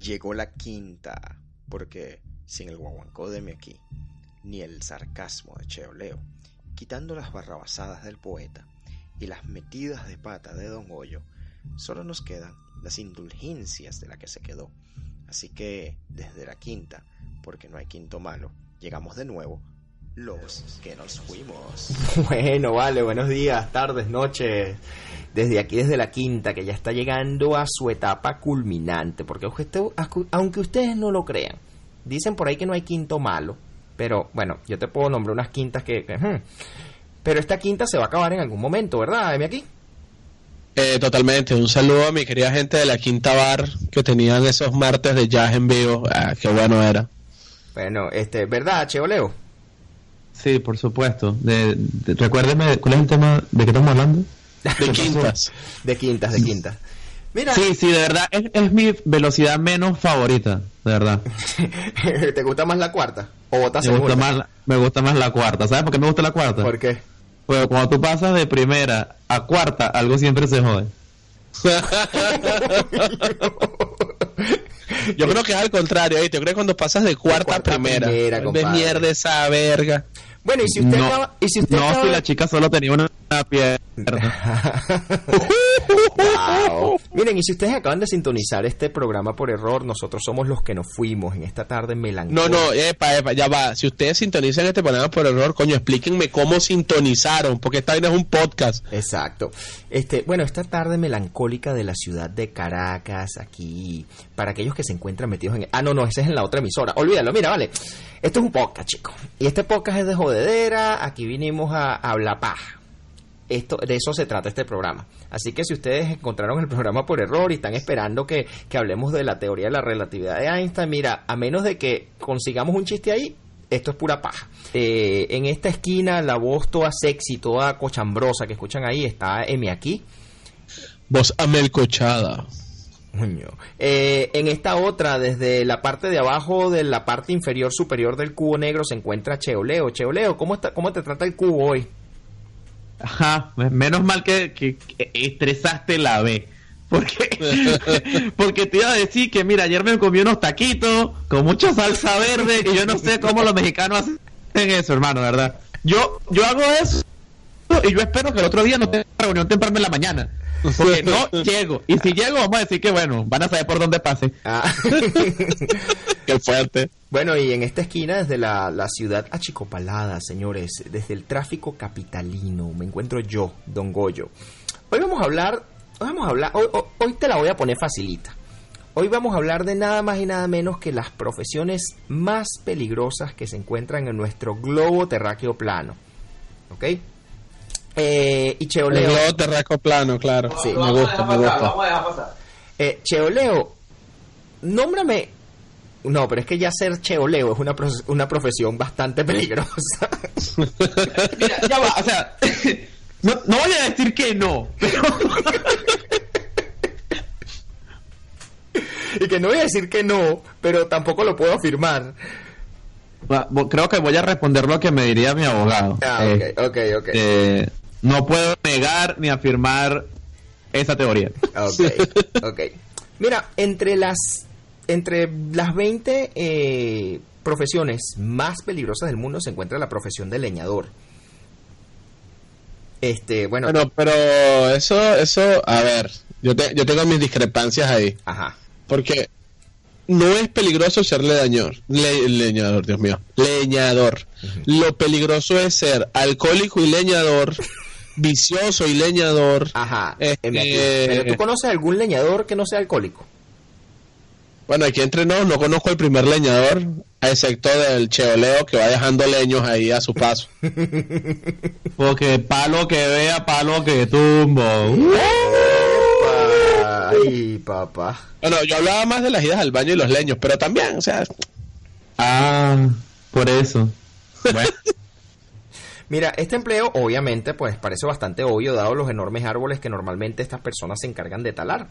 Llegó la quinta, porque sin el guaguancó de aquí, ni el sarcasmo de Cheoleo, quitando las barrabasadas del poeta y las metidas de pata de Don Goyo, solo nos quedan las indulgencias de la que se quedó. Así que desde la quinta, porque no hay quinto malo, llegamos de nuevo los que nos fuimos. Bueno, vale, buenos días, tardes, noches. Desde aquí, desde la quinta, que ya está llegando a su etapa culminante, porque aunque ustedes no lo crean, dicen por ahí que no hay quinto malo, pero bueno, yo te puedo nombrar unas quintas que... pero esta quinta se va a acabar en algún momento, ¿verdad? Dime aquí. Eh, totalmente, un saludo a mi querida gente de la Quinta Bar que tenían esos martes de jazz en vivo, ah, qué bueno era. Bueno, este, ¿verdad, Cheoleo? Sí, por supuesto. De, recuérdeme, ¿cuál es el tema de qué estamos hablando? De quintas. de quintas, de quintas. Mira. Sí, sí, de verdad, es, mi velocidad menos favorita, de verdad. ¿Te gusta más la cuarta? ¿O me gusta, más, me gusta más la cuarta. ¿Sabes por qué me gusta la cuarta? ¿Por qué? Pues cuando tú pasas de primera a cuarta, algo siempre se jode. Yo creo que es al contrario, ¿eh? yo creo que cuando pasas de cuarta, a primera, de mierda esa verga. Bueno, y si usted no, y si usted no, si la chica solo tenía una pierna. Miren, y si ustedes acaban de sintonizar este programa por error, nosotros somos los que nos fuimos en esta tarde melancólica. No, no, epa, epa, ya va. Si ustedes sintonizan este programa por error, coño, explíquenme cómo sintonizaron, porque esta vaina es un podcast. Exacto. Este, bueno, esta tarde melancólica de la ciudad de Caracas, aquí, para aquellos que se encuentran metidos en... Ah, no, no, ese es en la otra emisora. Olvídalo, mira, vale. Esto es un podcast, chicos. Y este podcast es de jodedera, aquí vinimos a hablar paja esto, de eso se trata este programa. Así que si ustedes encontraron el programa por error y están esperando que, hablemos de la teoría de la relatividad de Einstein, mira, a menos de que consigamos un chiste ahí, esto es pura paja. Eh, en esta esquina, la voz toda sexy, toda cochambrosa que escuchan ahí, está M aquí. Voz amelcochada. Eh, en esta otra, desde la parte de abajo de la parte inferior superior del cubo negro, se encuentra Cheoleo. Cheoleo, ¿cómo, está, cómo te trata el cubo hoy? Ajá, menos mal que, estresaste la B. Porque, porque te iba a decir que, mira, ayer me comí unos taquitos con mucha salsa verde y yo no sé cómo los mexicanos hacen eso, hermano, ¿verdad? Yo, yo hago eso y yo espero que el otro día no tenga reunión temprano en la mañana. Porque no llego. Y si llego, vamos a decir que, bueno, van a saber por dónde pase. Ah. Qué fuerte. Bueno, y en esta esquina, desde la, ciudad achicopalada, señores, desde el tráfico capitalino, me encuentro yo, Don Goyo. Hoy vamos a hablar, hoy vamos a hablar, hoy, hoy te la voy a poner facilita. Hoy vamos a hablar de nada más y nada menos que las profesiones más peligrosas que se encuentran en nuestro globo terráqueo plano. ¿Ok? Eh, y Cheoleo. El terráqueo plano, claro. Sí, me gusta, me gusta. Vamos a dejar pasar. Eh, Cheoleo, nómbrame. No, pero es que ya ser cheoleo es una, una profesión bastante peligrosa. Mira, ya va, o sea, no, no voy a decir que no, pero... y que no voy a decir que no, pero tampoco lo puedo afirmar. Creo que voy a responder lo que me diría mi abogado. Ah, ok, eh, ok, ok. Eh, no puedo negar ni afirmar esa teoría. Ok, ok. Mira, entre las, entre las 20 eh, profesiones más peligrosas del mundo se encuentra la profesión de leñador. Este, bueno. Pero, pero eso, eso, a ver, yo, yo tengo mis discrepancias ahí. Ajá. Porque no es peligroso ser leñador, leñador, Dios mío, leñador. Lo peligroso es ser alcohólico y leñador vicioso y leñador. Ajá. Este, Pero tú conoces algún leñador que no sea alcohólico. Bueno, aquí entre nos no conozco el primer leñador, excepto del cheoleo que va dejando leños ahí a su paso. Porque palo que vea, palo que tumbo. Ay, papá. Bueno, yo hablaba más de las idas al baño y los leños, pero también, o sea. Ah, por eso. Bueno. Mira, este empleo obviamente pues parece bastante obvio dado los enormes árboles que normalmente estas personas se encargan de talar.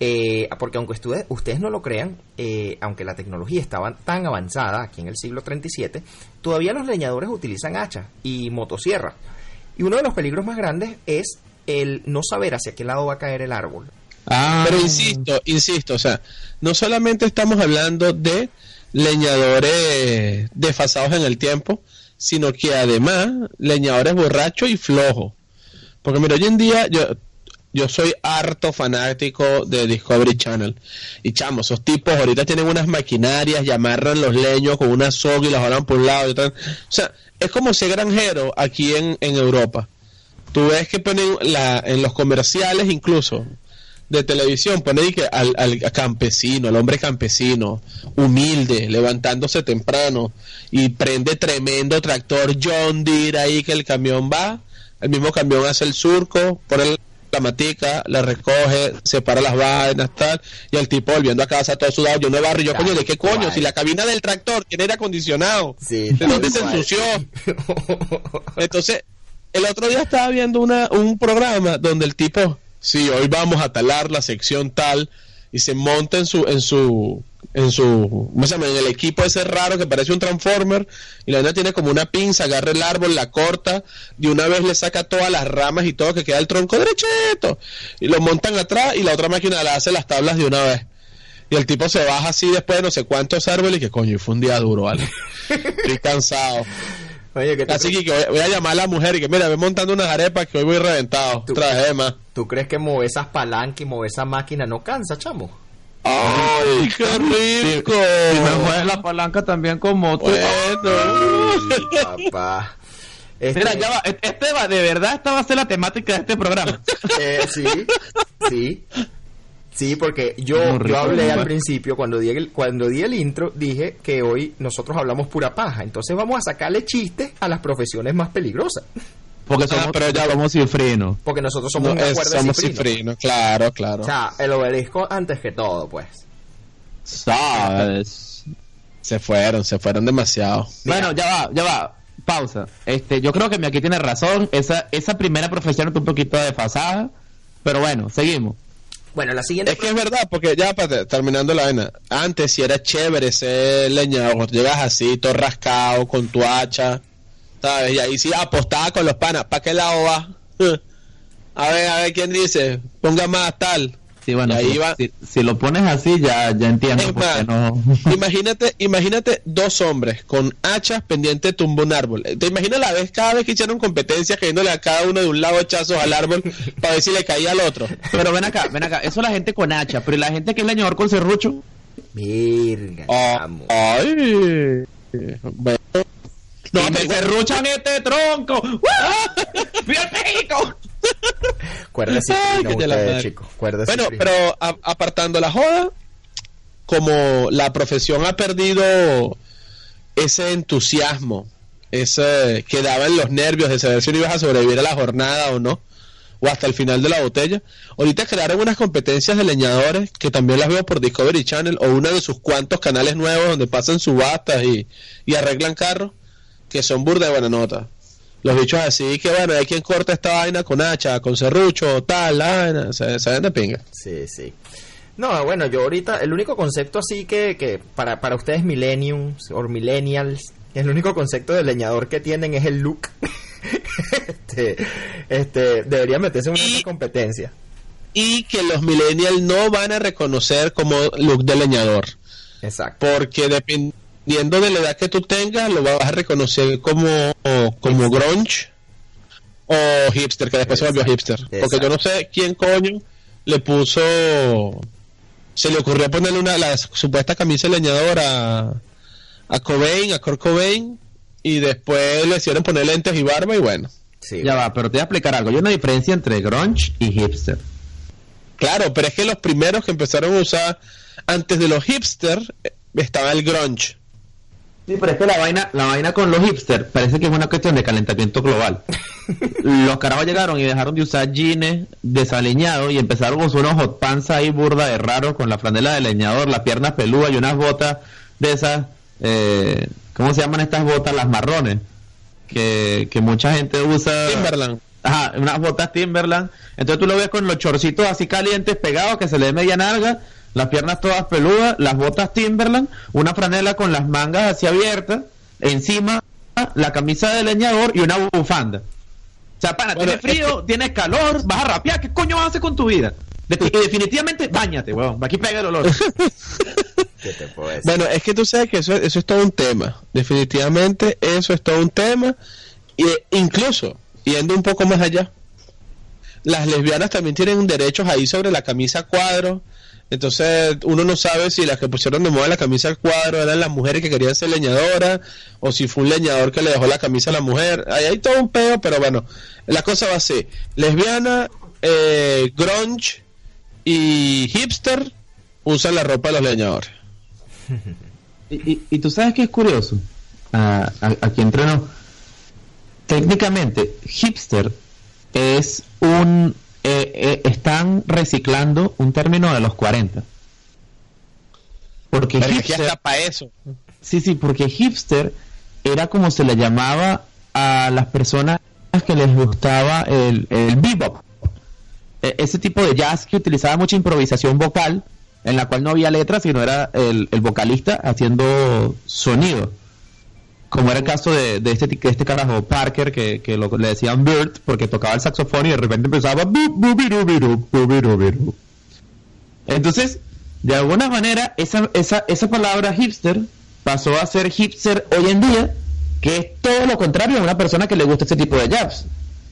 Eh, porque aunque ustedes, ustedes no lo crean, eh, aunque la tecnología estaba tan avanzada aquí en el siglo 37, todavía los leñadores utilizan hachas y motosierras. Y uno de los peligros más grandes es el no saber hacia qué lado va a caer el árbol. Ah, Pero insisto, insisto, o sea, no solamente estamos hablando de leñadores desfasados en el tiempo, sino que además leñadores borrachos y flojos. Porque mira, hoy en día yo, yo soy harto fanático de Discovery Channel. Y chamo, esos tipos ahorita tienen unas maquinarias y amarran los leños con una soga y las jalan por un lado y otro. O sea, es como ser granjero aquí en, en Europa. Tú ves que ponen la, en los comerciales incluso de televisión, ponen ahí que al, al campesino, al hombre campesino, humilde, levantándose temprano y prende tremendo tractor John Deere ahí que el camión va, el mismo camión hace el surco, pone la matica, la recoge, separa las vainas, tal, y el tipo volviendo a casa todo sudado, yo no barro, y yo, coño, ¿de qué coño? Si la cabina del tractor tiene aire acondicionado, Sí, ¿de dónde tal se ensució? Entonces, el otro día estaba viendo una, un programa donde el tipo, sí, hoy vamos a talar la sección tal, y se monta en su, en su, en su, ¿cómo se llama? En el equipo ese raro que parece un transformer, y la nena tiene como una pinza, agarra el árbol, la corta, de una vez le saca todas las ramas y todo, que queda el tronco derechito, y lo montan atrás, y la otra máquina le hace las tablas de una vez. Y el tipo se baja así después de no sé cuántos árboles y que coño, y fue un día duro, ¿vale? Estoy cansado. Oye, ¿qué te- Así que voy- voy a llamar a la mujer y que mira, ve montando unas arepas que hoy voy reventado. Tú- Traje más. ¿Tú crees que mover esas palancas y mover esa máquina no cansa, chamo? ¡Ay, qué rico! Si me mueves la palanca también con moto. Bueno. Ay, papá. Este, Mira, ya va, este va, de verdad esta va a ser la temática de este programa. eh, sí, sí. Sí, porque yo, yo hablé al principio, cuando di, el, cuando di el intro, dije que hoy nosotros hablamos pura paja. Entonces vamos a sacarle chistes a las profesiones más peligrosas. Porque somos, Ah, pero ya somos cifrinos. Porque nosotros somos No, es- somos cifrinos. cifrinos, claro, claro. O sea, el obelisco antes que todo, pues. ¿Sabes? Se fueron, se fueron demasiado. Bueno, ya va, ya va. Pausa. Este, yo creo que mi aquí tiene razón. Esa, esa primera profesión está un poquito desfasada. Pero bueno, seguimos. Bueno, la siguiente... Es que es verdad, porque ya para terminando la vaina, antes si era chévere ser leñador, llegas así, todo rascado, con tu hacha, ¿sabes? Y ahí sí apostaba con los panas, ¿para qué lado va? A ver, a ver quién dice, ponga más tal. Sí, bueno, ahí si, va. si- si lo pones así, ya, ya entiendo Es por qué más, no. Imagínate, imagínate dos hombres con hachas pendientes de tumbar un árbol. ¿Te imaginas la vez cada vez que hicieron competencias cayéndole a cada uno de un lado hachazos al árbol para ver si le caía al otro? Pero ven acá, ven acá. Eso la gente con hacha, pero ¿y la gente que es leñador con serrucho. Virga, Oh, ay. Bueno, No, serruchan este tronco. ¡Viva México! Cuerda cifrino chicos. Cuerda Bueno, cifrino. pero a- apartando la joda, como la profesión ha perdido ese entusiasmo, ese que daba en los nervios de saber si no ibas a sobrevivir a la jornada o no, o hasta el final de la botella. Ahorita crearon unas competencias de leñadores que también las veo por Discovery Channel o uno de sus cuantos canales nuevos donde pasan subastas y, y arreglan carros, que son burda de buena nota. Los bichos así que bueno, hay quien corta esta vaina con hacha, con serrucho, tal, la vaina, se, se ven de pinga. Sí, sí. No, bueno, yo ahorita, el único concepto así que, que para, para ustedes millenniums o millennials, el único concepto de leñador que tienen es el look. este, este, debería meterse en una Y- competencia. y que los millennials no van a reconocer como look de leñador, Exacto. porque dependiendo de la edad que tú tengas, lo vas a reconocer como, como grunge o hipster, que después se volvió hipster. Porque yo no sé quién coño le puso, se le ocurrió ponerle una la supuesta camisa de leñador a, a Cobain, a Kurt Cobain, y después le hicieron poner lentes y barba y bueno. Sí. Ya va, pero te voy a explicar algo. Hay una diferencia entre grunge y hipster. Claro, pero es que los primeros que empezaron a usar antes de los hipsters eh, estaba el grunge. Sí, pero es que la vaina, la vaina con los hipsters parece que es una cuestión de calentamiento global. los carajos llegaron y dejaron de usar jeans desaliñados y empezaron a usar unos hot pants ahí burda de raros con la franela de leñador, las piernas peludas y unas botas de esas, eh, ¿cómo se llaman estas botas? Las marrones, que, que mucha gente usa. Timberland. Ajá, unas botas Timberland. Entonces tú lo ves con los chorcitos así calientes pegados que se le ve media nalga, las piernas todas peludas, las botas Timberland, una franela con las mangas así abiertas, encima la camisa de leñador y una bufanda. O sea, pana, Bueno, tienes frío, tienes calor, vas a rapear, ¿qué coño vas a hacer con tu vida? De- y definitivamente, bañate, weón. Aquí pega el olor. ¿Qué te puedo decir? Bueno, es que tú sabes que eso, eso es todo un tema. Definitivamente eso es todo un tema. Y eh, incluso, yendo un poco más allá, las lesbianas también tienen derechos ahí sobre la camisa cuadro. Entonces uno no sabe si las que pusieron de moda la camisa cuadro eran las mujeres que querían ser leñadoras o si fue un leñador que le dejó la camisa a la mujer. Ahí hay todo un peo, pero bueno, la cosa va así. Lesbiana, eh, grunge y hipster usan la ropa de los leñadores. Y, y- tú sabes que es curioso. Ah, aquí entreno. Técnicamente, hipster es un. Eh, eh, están reciclando un término de los 40. Porque Pero hipster, para eso. sí, sí, porque hipster era como se le llamaba a las personas que les gustaba el, el bebop. E- ese tipo de jazz que utilizaba mucha improvisación vocal, en la cual no había letras, sino era el, el vocalista haciendo sonido. Como era el caso de, de este, de este carajo Parker, que, que lo- le decían Bert, porque tocaba el saxofón y de repente empezaba. Entonces, de alguna manera, esa, esa, esa palabra hipster pasó a ser hipster hoy en día, que es todo lo contrario a una persona que le gusta este tipo de jazz.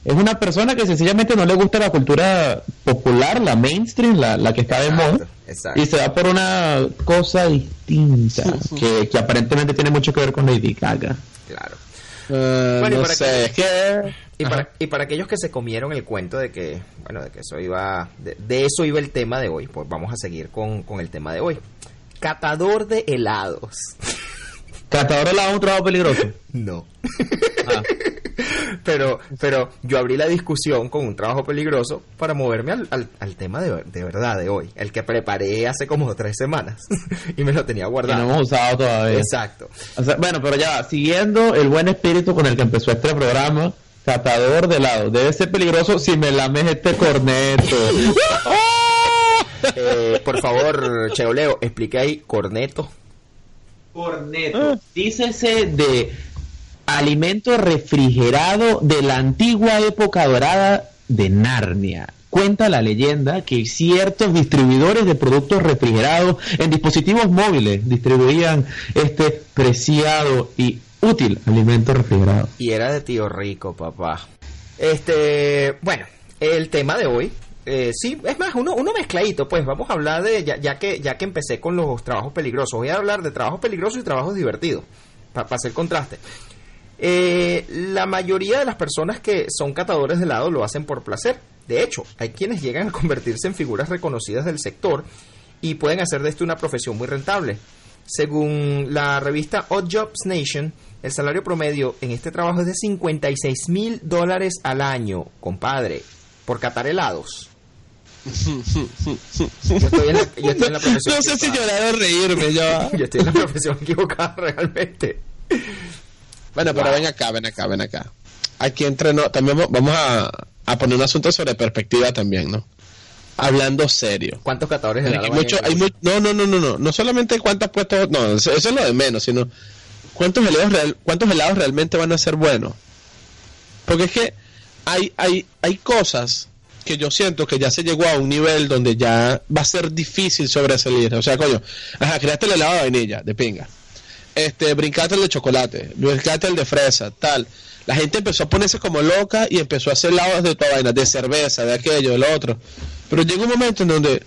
Es una persona que sencillamente no le gusta la cultura popular, la mainstream, la, la que está de moda, y se va por una cosa distinta, que, que aparentemente tiene mucho que ver con Lady Gaga. Claro. Eh, Bueno, y no para sé, que- es que... Y para, y para aquellos que se comieron el cuento de que, bueno, de que eso iba, de, de eso iba el tema de hoy, pues vamos a seguir con, con el tema de hoy. Catador de helados. Catador de helado es un trabajo peligroso. No. Ah. Pero, pero yo abrí la discusión con un trabajo peligroso para moverme al, al, al tema de, de verdad de hoy, el que preparé hace como tres semanas y me lo tenía Que no guardado. hemos usado todavía. Exacto. O sea, bueno, pero ya siguiendo el buen espíritu con el que empezó este programa, catador de helado. Debe ser peligroso si me lames este corneto. Eh, por favor, Cheoleo, explique ahí corneto. Corneto. Dícese de alimento refrigerado de la antigua época dorada de Narnia. Cuenta la leyenda que ciertos distribuidores de productos refrigerados en dispositivos móviles distribuían este preciado y útil alimento refrigerado. Y era de tío rico, papá. Este, bueno, el tema de hoy, eh, sí, es más, uno, uno mezcladito, pues vamos a hablar de, ya, que ya que empecé con los trabajos peligrosos, voy a hablar de trabajos peligrosos y trabajos divertidos, para hacer contraste. Eh, la mayoría de las personas que son catadores de helado lo hacen por placer. De hecho, hay quienes llegan a convertirse en figuras reconocidas del sector y pueden hacer de esto una profesión muy rentable. Según la revista Odd Jobs Nation, el salario promedio en este trabajo es de 56 mil dólares al año, compadre, por catar helados. Yo estoy en la, yo estoy en la profesión No sé si llorar o reírme, ya. Yo estoy en la profesión equivocada realmente. Bueno, pero Wow. ven acá, ven acá, ven acá. Aquí entrenó, también va- vamos a, a poner un asunto sobre perspectiva también, ¿no? Hablando serio. ¿Cuántos catadores de Hay mucho, hay mundo? mu- no, no, no, no, no, no solamente cuántas puestos, no, eso, eso es lo de menos, sino cuántos helados, real- cuántos helados realmente van a ser buenos. Porque es que hay, hay, hay cosas que yo siento que ya se llegó a un nivel donde ya va a ser difícil sobresalir. O sea, coño, ajá, creaste el helado de vainilla, de pinga. Este, brincaste el de chocolate, brincaste el de fresa, tal. La gente empezó a ponerse como loca y empezó a hacer helados de toda vaina, de cerveza, de aquello, de lo otro. Pero llega un momento en donde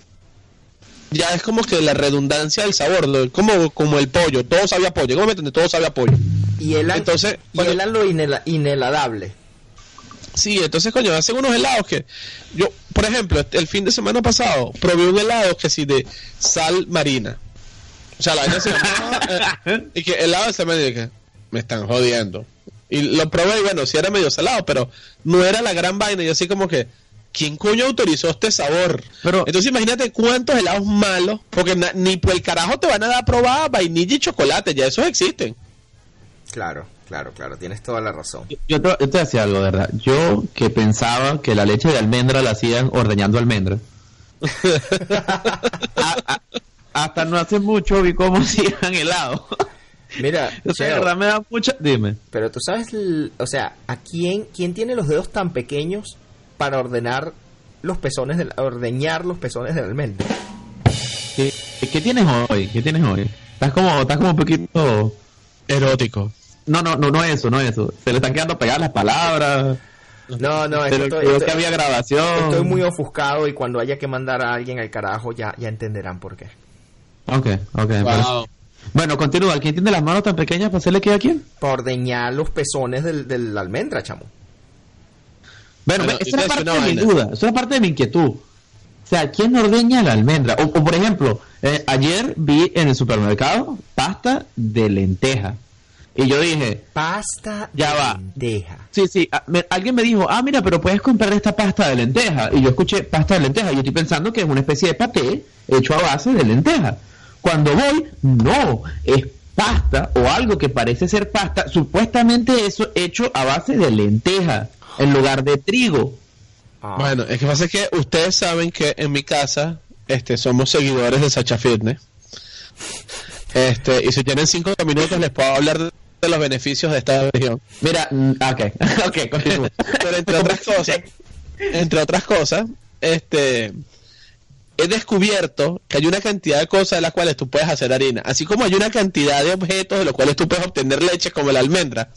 ya es como que la redundancia del sabor, como, como el pollo, todo sabe a pollo. Llega un momento donde todo sabe a pollo. Y helan, Entonces, y bueno- helan lo inhela- inheladable. Sí, entonces, coño, hacen unos helados que. Yo, por ejemplo, el fin de semana pasado probé un helado que sí de sal marina. O sea, la vaina se llamaba. eh, y que de sal marina. y que me están jodiendo. Y lo probé y bueno, sí era medio salado, pero no era la gran vaina. Y así como que. ¿Quién coño autorizó este sabor? Pero- Entonces imagínate cuántos helados malos, porque na- ni por el carajo te van a dar a probar vainilla y chocolate, ya esos existen. Claro, claro, claro, tienes toda la razón. Yo te, yo te voy a decir algo, de verdad. Yo que pensaba que la leche de almendra la hacían ordeñando almendras. A- a- hasta no hace mucho vi cómo hacían helado. Mira, O sea, de Cheo, verdad me da mucha... Dime. pero tú sabes, el- o sea, ¿a quién, quién tiene los dedos tan pequeños para ordenar los pezones del, ordeñar los pezones del almendra. ¿Qué, qué tienes hoy? ¿Qué tienes hoy? Estás como, estás como un poquito... Erótico. No, no, no, no eso, no eso. Se le están quedando pegadas las palabras. No, no, es que Pero estoy, creo estoy- que había grabación. estoy muy ofuscado y cuando haya que mandar a alguien al carajo ya, ya entenderán por qué. Ok, ok. pero- Bueno, continúa. ¿Quién tiene las manos tan pequeñas para hacerle que a quién? Para ordeñar los pezones del, del almendra, chamo. Bueno, Bueno, esa es a parte de mi duda, esa es parte de mi inquietud. O sea, ¿quién ordeña la almendra? O, o, por ejemplo, eh, ayer vi en el supermercado pasta de lenteja. Y yo dije, Pasta Ya de va. lenteja. sí, sí, ah, me- alguien me dijo, ah, mira, pero puedes comprar esta pasta de lenteja. Y yo escuché pasta de lenteja y yo estoy pensando que es una especie de paté hecho a base de lenteja. Cuando voy, no, es pasta o algo que parece ser pasta, supuestamente eso hecho a base de lenteja en lugar de trigo. Ah, Bueno, es que pasa que ustedes saben que en mi casa este, somos seguidores de Sacha Fitness. Este, y si tienen cinco minutos les puedo hablar de, de los beneficios de esta región. Mira, mm, ok, ok, continúa. Pero entre otras cosas, entre otras cosas, este he descubierto que hay una cantidad de cosas de las cuales tú puedes hacer harina, así como hay una cantidad de objetos de los cuales tú puedes obtener leche como la almendra.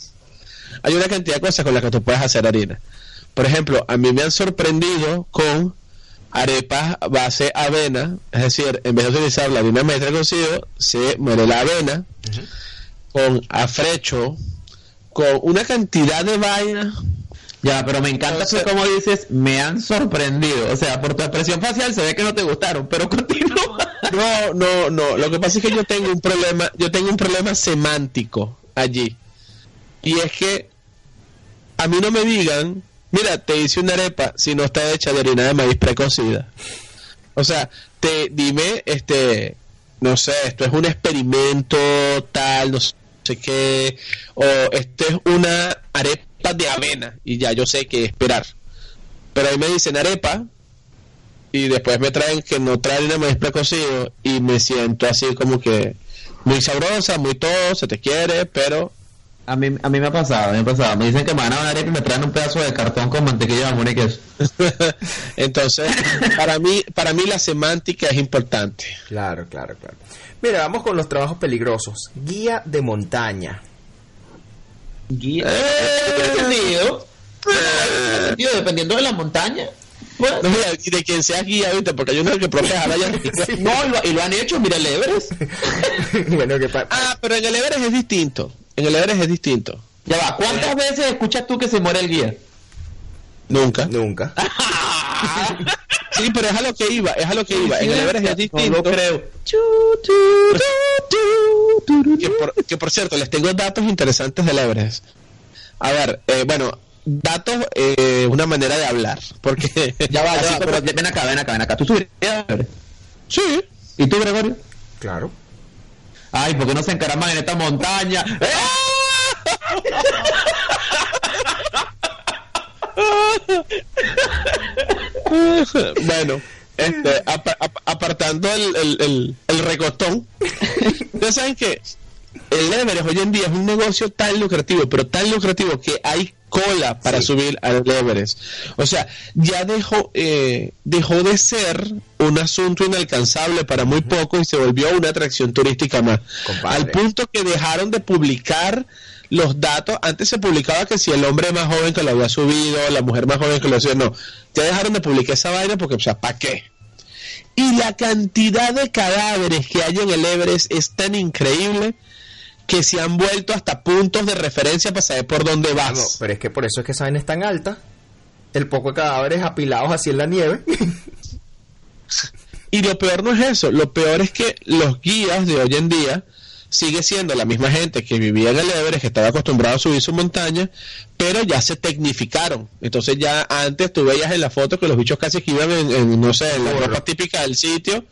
Hay una cantidad de cosas con las que tú puedes hacer harina. Por ejemplo, a mí me han sorprendido con arepas base avena, es decir, en vez de utilizar la harina maestra cocido, se muere la avena con afrecho, con una cantidad de vainas Ya, pero me encanta Entonces- que como dices, me han sorprendido. O sea, por tu expresión facial se ve que no te gustaron, pero continúa. No, no, no. Lo que pasa es que yo tengo un problema, yo tengo un problema semántico allí. Y es que a mí no me digan, mira, te hice una arepa si no está hecha de harina de maíz precocida. O sea, te dime, este, no sé, esto es un experimento tal, no sé qué, o esto es una arepa de avena y ya yo sé qué esperar. Pero ahí me dicen arepa y después me traen que no traen de maíz precocido y me siento así como que muy sabrosa, muy todo, se te quiere, pero A mí, a mí me ha pasado, a mí me ha pasado. Me dicen que me van a dar y me traen un pedazo de cartón con mantequilla de jamón y queso. entonces para mí para mí la semántica es importante. Claro, claro, claro. Mira, vamos con los trabajos peligrosos. Guía de montaña. Guía. Dependiendo de la montaña. No, mira, y de quien sea guía, ¿viste? porque hay unos que protejan allá. no, y lo, y lo han hecho, mira el Everest. bueno, que pa- Ah, pero en el Everest es distinto. En el Everest es distinto. Ya va, ¿cuántas veces escuchas tú que se muere el guía? Nunca. nunca. Sí, pero es a lo que iba, es a lo que iba. En el Everest es No distinto. lo creo. que por, que por cierto, les tengo datos interesantes del Everest. A ver, eh, bueno, datos, eh, una manera de hablar, porque Ya va, ya va, pero ven acá, ven acá, ven acá. ¿Tú subirías al Everest? sí, ¿Y tú, Gregorio? Claro. Ay, ¿por qué no se encaraman en esta montaña? Bueno, este, apa- ap- apartando el, el, el, el recostón, ustedes saben que el Everest hoy en día es un negocio tan lucrativo, pero tan lucrativo que hay cola para Sí. subir al Everest. O sea, ya dejó, eh, dejó de ser un asunto inalcanzable para muy poco y se volvió una atracción turística más. Compadre. Al punto que dejaron de publicar los datos. Antes se publicaba que si el hombre más joven que lo había subido, la mujer más joven que lo había subido, no. Ya dejaron de publicar esa vaina porque, o sea, ¿para qué? Y la cantidad de cadáveres que hay en el Everest es tan increíble que se han vuelto hasta puntos de referencia para saber por dónde No, vas. pero es que por eso es que esa vaina es tan alta. El poco de cadáveres apilados así en la nieve. Y lo peor no es eso, lo peor es que los guías de hoy en día sigue siendo la misma gente que vivía en el Everest, que estaba acostumbrado a subir su montaña, pero ya se tecnificaron. Entonces ya antes tú veías en la foto que los bichos casi que iban en, en, no sé, en la ropa típica del sitio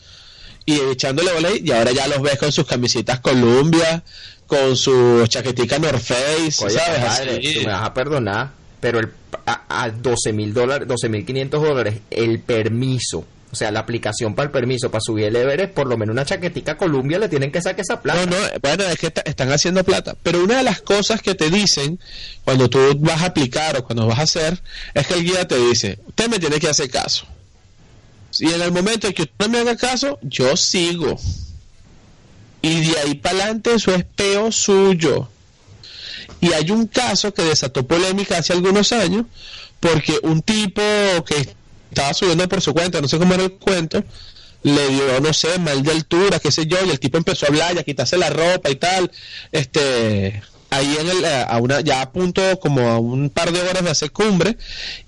y echándole bola ahí, y ahora ya los ves con sus camisitas Columbia, con su chaquetica North Face, Oye, ¿sabes? Así. tú me vas a perdonar, pero el, a, a 12 mil dólares, 12 mil 500 dólares, el permiso, o sea, la aplicación para el permiso para subir el Everest, por lo menos una chaquetica Columbia le tienen que sacar esa plata. No, no, bueno, es que está- están haciendo plata. Pero una de las cosas que te dicen cuando tú vas a aplicar o cuando vas a hacer es que el guía te dice, usted me tiene que hacer caso. Y en el momento en que usted no me haga caso, yo sigo. Y de ahí para adelante eso es peo suyo. Y hay un caso que desató polémica hace algunos años, porque un tipo que estaba subiendo por su cuenta, no sé cómo era el cuento, le dio, no sé, mal de altura, qué sé yo, y el tipo empezó a hablar y a quitarse la ropa y tal. Este, ahí en el, a una, ya a punto como a un par de horas de hacer cumbre,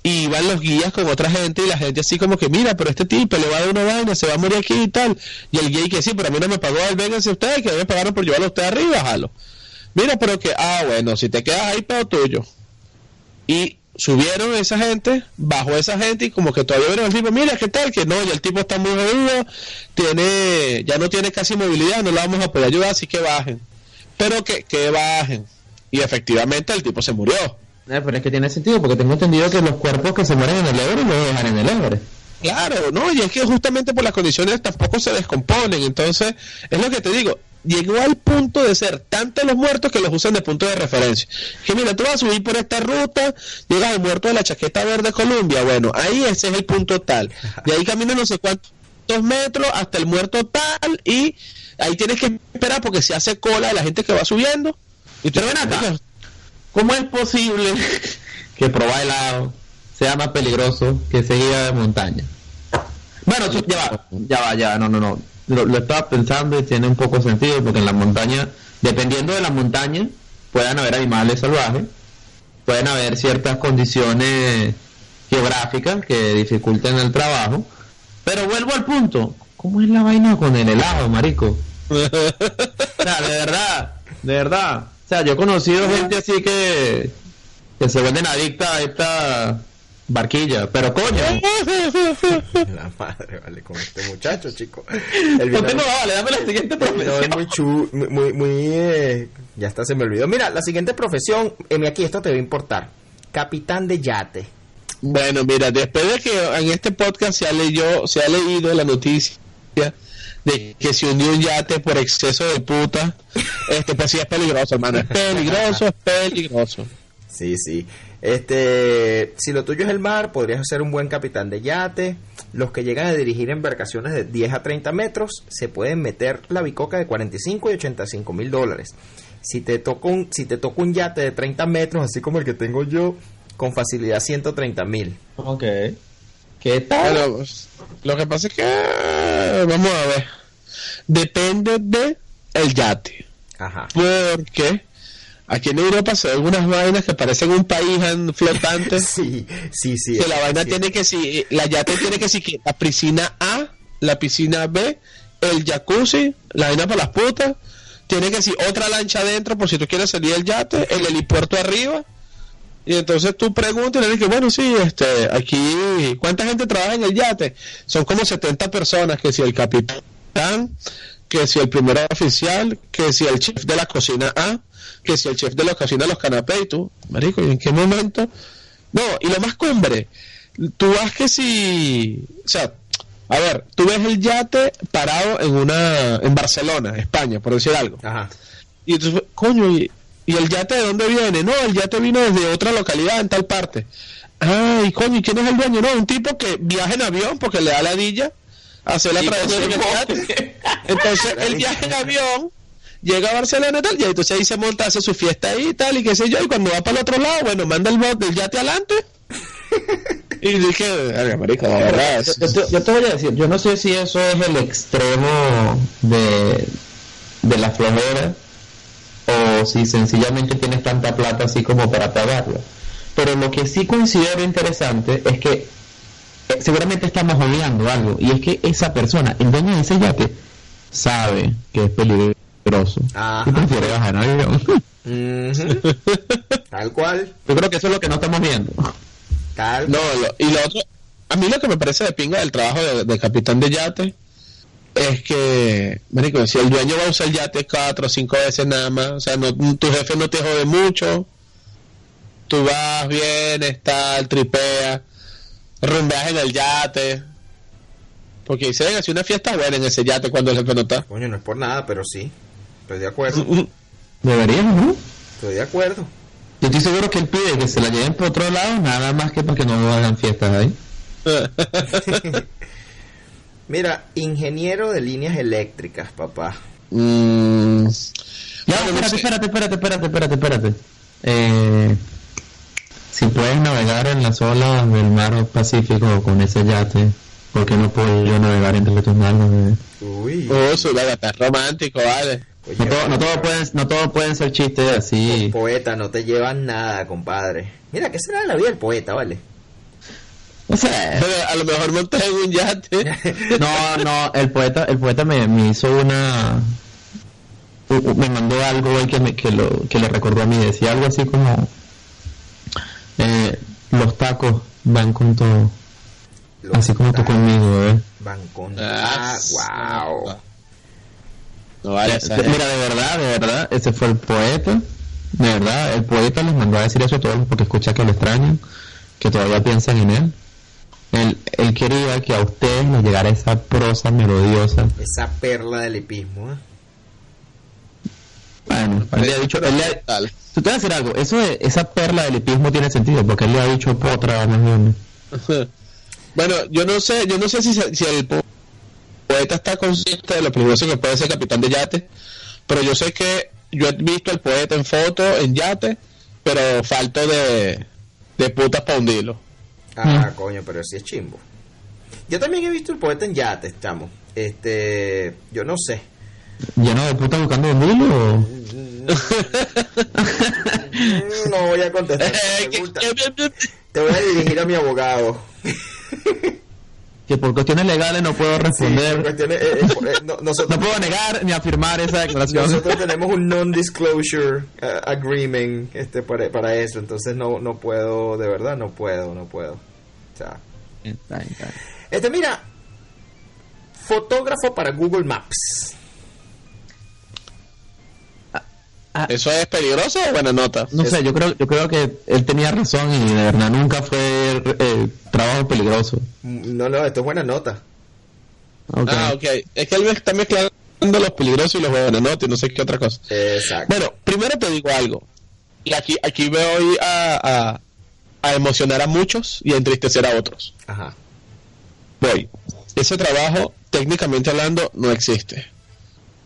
y iban los guías con otra gente y la gente así como que, mira, pero este tipo le va a dar una vaina, se va a morir aquí y tal. Y el guía que sí, pero a mí no me pagó, él, vénganse ustedes, que me pagaron por llevarlo a usted arriba, jalo. Mira, pero que, ah, bueno, si te quedas ahí, pedo tuyo. Y subieron esa gente, bajó esa gente y como que todavía vieron el tipo, mira qué tal, que no, ya el tipo está muy jodido, tiene, ya no tiene casi movilidad, no lo vamos a poder ayudar, así que bajen. Pero que, que bajen. Y efectivamente el tipo se murió. Eh, pero es que tiene sentido, porque tengo entendido que los cuerpos que se mueren en el Everest los dejan en el Everest. Claro, no, y es que justamente por las condiciones tampoco se descomponen, entonces es lo que te digo, llegó al punto de ser tantos los muertos que los usan de punto de referencia. Que mira, tú vas a subir por esta ruta, llegas al muerto de la chaqueta verde Colombia, bueno, ahí ese es el punto tal. Y ahí caminas no sé cuántos metros hasta el muerto tal y ahí tienes que esperar porque se hace cola de la gente que va subiendo. Y tú ven acá, ¿Cómo es posible que probar helado sea más peligroso que seguir de montaña? Bueno, tú- ya va, ya va, ya va, no, no, no. Lo, lo estaba pensando y tiene un poco sentido porque en la montaña, dependiendo de la montaña, pueden haber animales salvajes, pueden haber ciertas condiciones geográficas que dificulten el trabajo, pero vuelvo al punto, ¿cómo es la vaina con el helado, marico? O sea, de verdad, de verdad. O sea, yo he conocido gente así que, que se vuelven adictas a esta barquilla, pero coño. La madre, vale, con este muchacho, chico. El No tengo, vale, dame la siguiente No, es profesión. muy chu, muy, muy, muy, eh, ya está, se me olvidó. Mira, la siguiente profesión, Emi, aquí esto te va a importar. Capitán de yate. Bueno, mira, después de que en este podcast se ha, leído, se ha leído la noticia de que se hundió un yate por exceso de puta, este pues sí es peligroso, hermano, es peligroso, es peligroso. Sí, sí. Este, si lo tuyo es el mar, podrías ser un buen capitán de yate. Los que llegan a dirigir embarcaciones de 10 a 30 metros se pueden meter la bicoca de 45 y 85 mil dólares. Si te toca un, si te toca un yate de 30 metros, así como el que tengo yo, con facilidad 130 mil. Ok. ¿Qué tal? Pues, lo que pasa es que, vamos a ver, depende de el yate, Ajá. porque aquí en Europa se ven unas vainas que parecen un país flotante. Sí, sí, sí. que la vaina sí. tiene que si la yate tiene que si que la piscina A, la piscina B, el jacuzzi, la vaina para las putas, tiene que si otra lancha adentro por si tú quieres salir del yate, el helipuerto arriba. Y entonces tú preguntas y le dices, bueno, sí, este, aquí, ¿cuánta gente trabaja en el yate? Son como 70 personas, que si el capitán, que si el primer oficial, que si el chef de la cocina A, que si el chef de la cocina de los canapés, y tú, marico, ¿y en qué momento? No, y lo más cumbre, tú vas que si, o sea, a ver, tú ves el yate parado en una, en Barcelona, España, por decir algo. Ajá. Y entonces, coño, ¿y, y el yate de dónde viene? No, el yate vino desde otra localidad en tal parte. Ay, coño, ¿y quién es el dueño? No, un tipo que viaja en avión porque le da la dilla hacer la travesía en el como- yate. Entonces, él viaja en avión, llega a Barcelona y tal, y entonces ahí se monta, hace su fiesta ahí y tal, y qué sé yo, y cuando va para el otro lado, bueno, manda el bote del yate adelante. y dije, "Verga, marico, de verdad, Yo, te- yo te voy a decir, yo no sé si eso es el extremo de, de la flojera o si sencillamente tienes tanta plata así como para pagarla. Pero lo que sí considero interesante es que eh, seguramente estamos odiando algo y es que esa persona, el dueño de ese yate, sabe que es peligroso Ajá. y prefiere bajar en avión. Tal cual. Yo creo que eso es lo que no estamos viendo. Tal No, lo- y lo otro, a mí lo que me parece de pinga del trabajo de, de capitán de yate es que, marico, si el dueño va a usar el yate cuatro o cinco veces nada más, o sea, no, tu jefe no te jode mucho, tú vas bien, tal, tripea, rumbeas en el yate, porque se ven así una fiesta buena en ese yate cuando el jefe no está. Coño, no es por nada, pero sí. Estoy de acuerdo. Deberíamos, ¿no? Estoy de acuerdo. Yo estoy seguro que él pide que se la lleven por otro lado, nada más que para que no hagan fiestas ahí. Mira, ingeniero de líneas eléctricas, papá. Mm, Ya, no espérate, espérate, espérate, espérate, espérate, espérate. Eh, si puedes navegar en las olas del mar Pacífico con ese yate, ¿por qué no puedo yo navegar entre tus manos? bebé? Uy. oh, su está romántico, vale. Oye, No todo, no todo pueden, no todo pueden ser chistes así. Poeta, no te llevan nada, compadre. Mira, ¿qué será de la vida del poeta, vale? O sea, Pero a lo mejor montas en un yate. no, no, el poeta, el poeta me, me hizo una, me mandó algo hoy que me, que lo, que le recordó a mí, decía algo así como, eh, los tacos van con todo, Los así como tú conmigo, ¿eh? Van con... Ah, wow. No vale, Eh, esa- Mira, de verdad, de verdad, ese fue el poeta. De verdad, el poeta les mandó a decir eso a todos porque escucha que lo extrañan, que todavía piensan en él. Él, él quería que a ustedes les llegara esa prosa melodiosa. Esa perla del hipismo, ¿eh? Bueno, él le ha dicho, él le ha- Tal. Te voy a decir algo, eso de, esa perla del hipismo tiene sentido porque él le ha dicho potra más bien. Bueno, yo no sé, yo no sé si, se- si el poeta está consciente de lo peligroso que puede ser capitán de yate, pero yo sé que yo he visto al poeta en foto, en yate, pero falto de, de putas para hundirlo. Ah, coño, pero sí es chimbo. Yo también he visto el poeta en yate, estamos. Este, yo no sé. Lleno de puta buscando un hilo o... Mm, No voy a contestar. Te voy a dirigir a mi abogado. que por cuestiones legales no puedo responder. eh, eh, eh, no- nosotros, no puedo negar ni afirmar esa declaración. nosotros tenemos un non-disclosure agreement este, para, para eso, entonces no, no puedo, de verdad no puedo, no puedo. O sea, Está bien, está bien. este, mira, fotógrafo para Google Maps. ¿Eso es peligroso o buena nota? No sé, yo creo, yo creo que él tenía razón y de verdad nunca fue eh, trabajo peligroso. No, no, esto es buena nota. Ah, ok. Es que él me está mezclando los peligrosos y los buenas notas y no sé qué otra cosa. Exacto. Bueno, primero te digo algo. Y aquí, aquí veo hoy a, a, a emocionar a muchos y a entristecer a otros. Ajá. Voy. Ese trabajo, técnicamente hablando, no existe.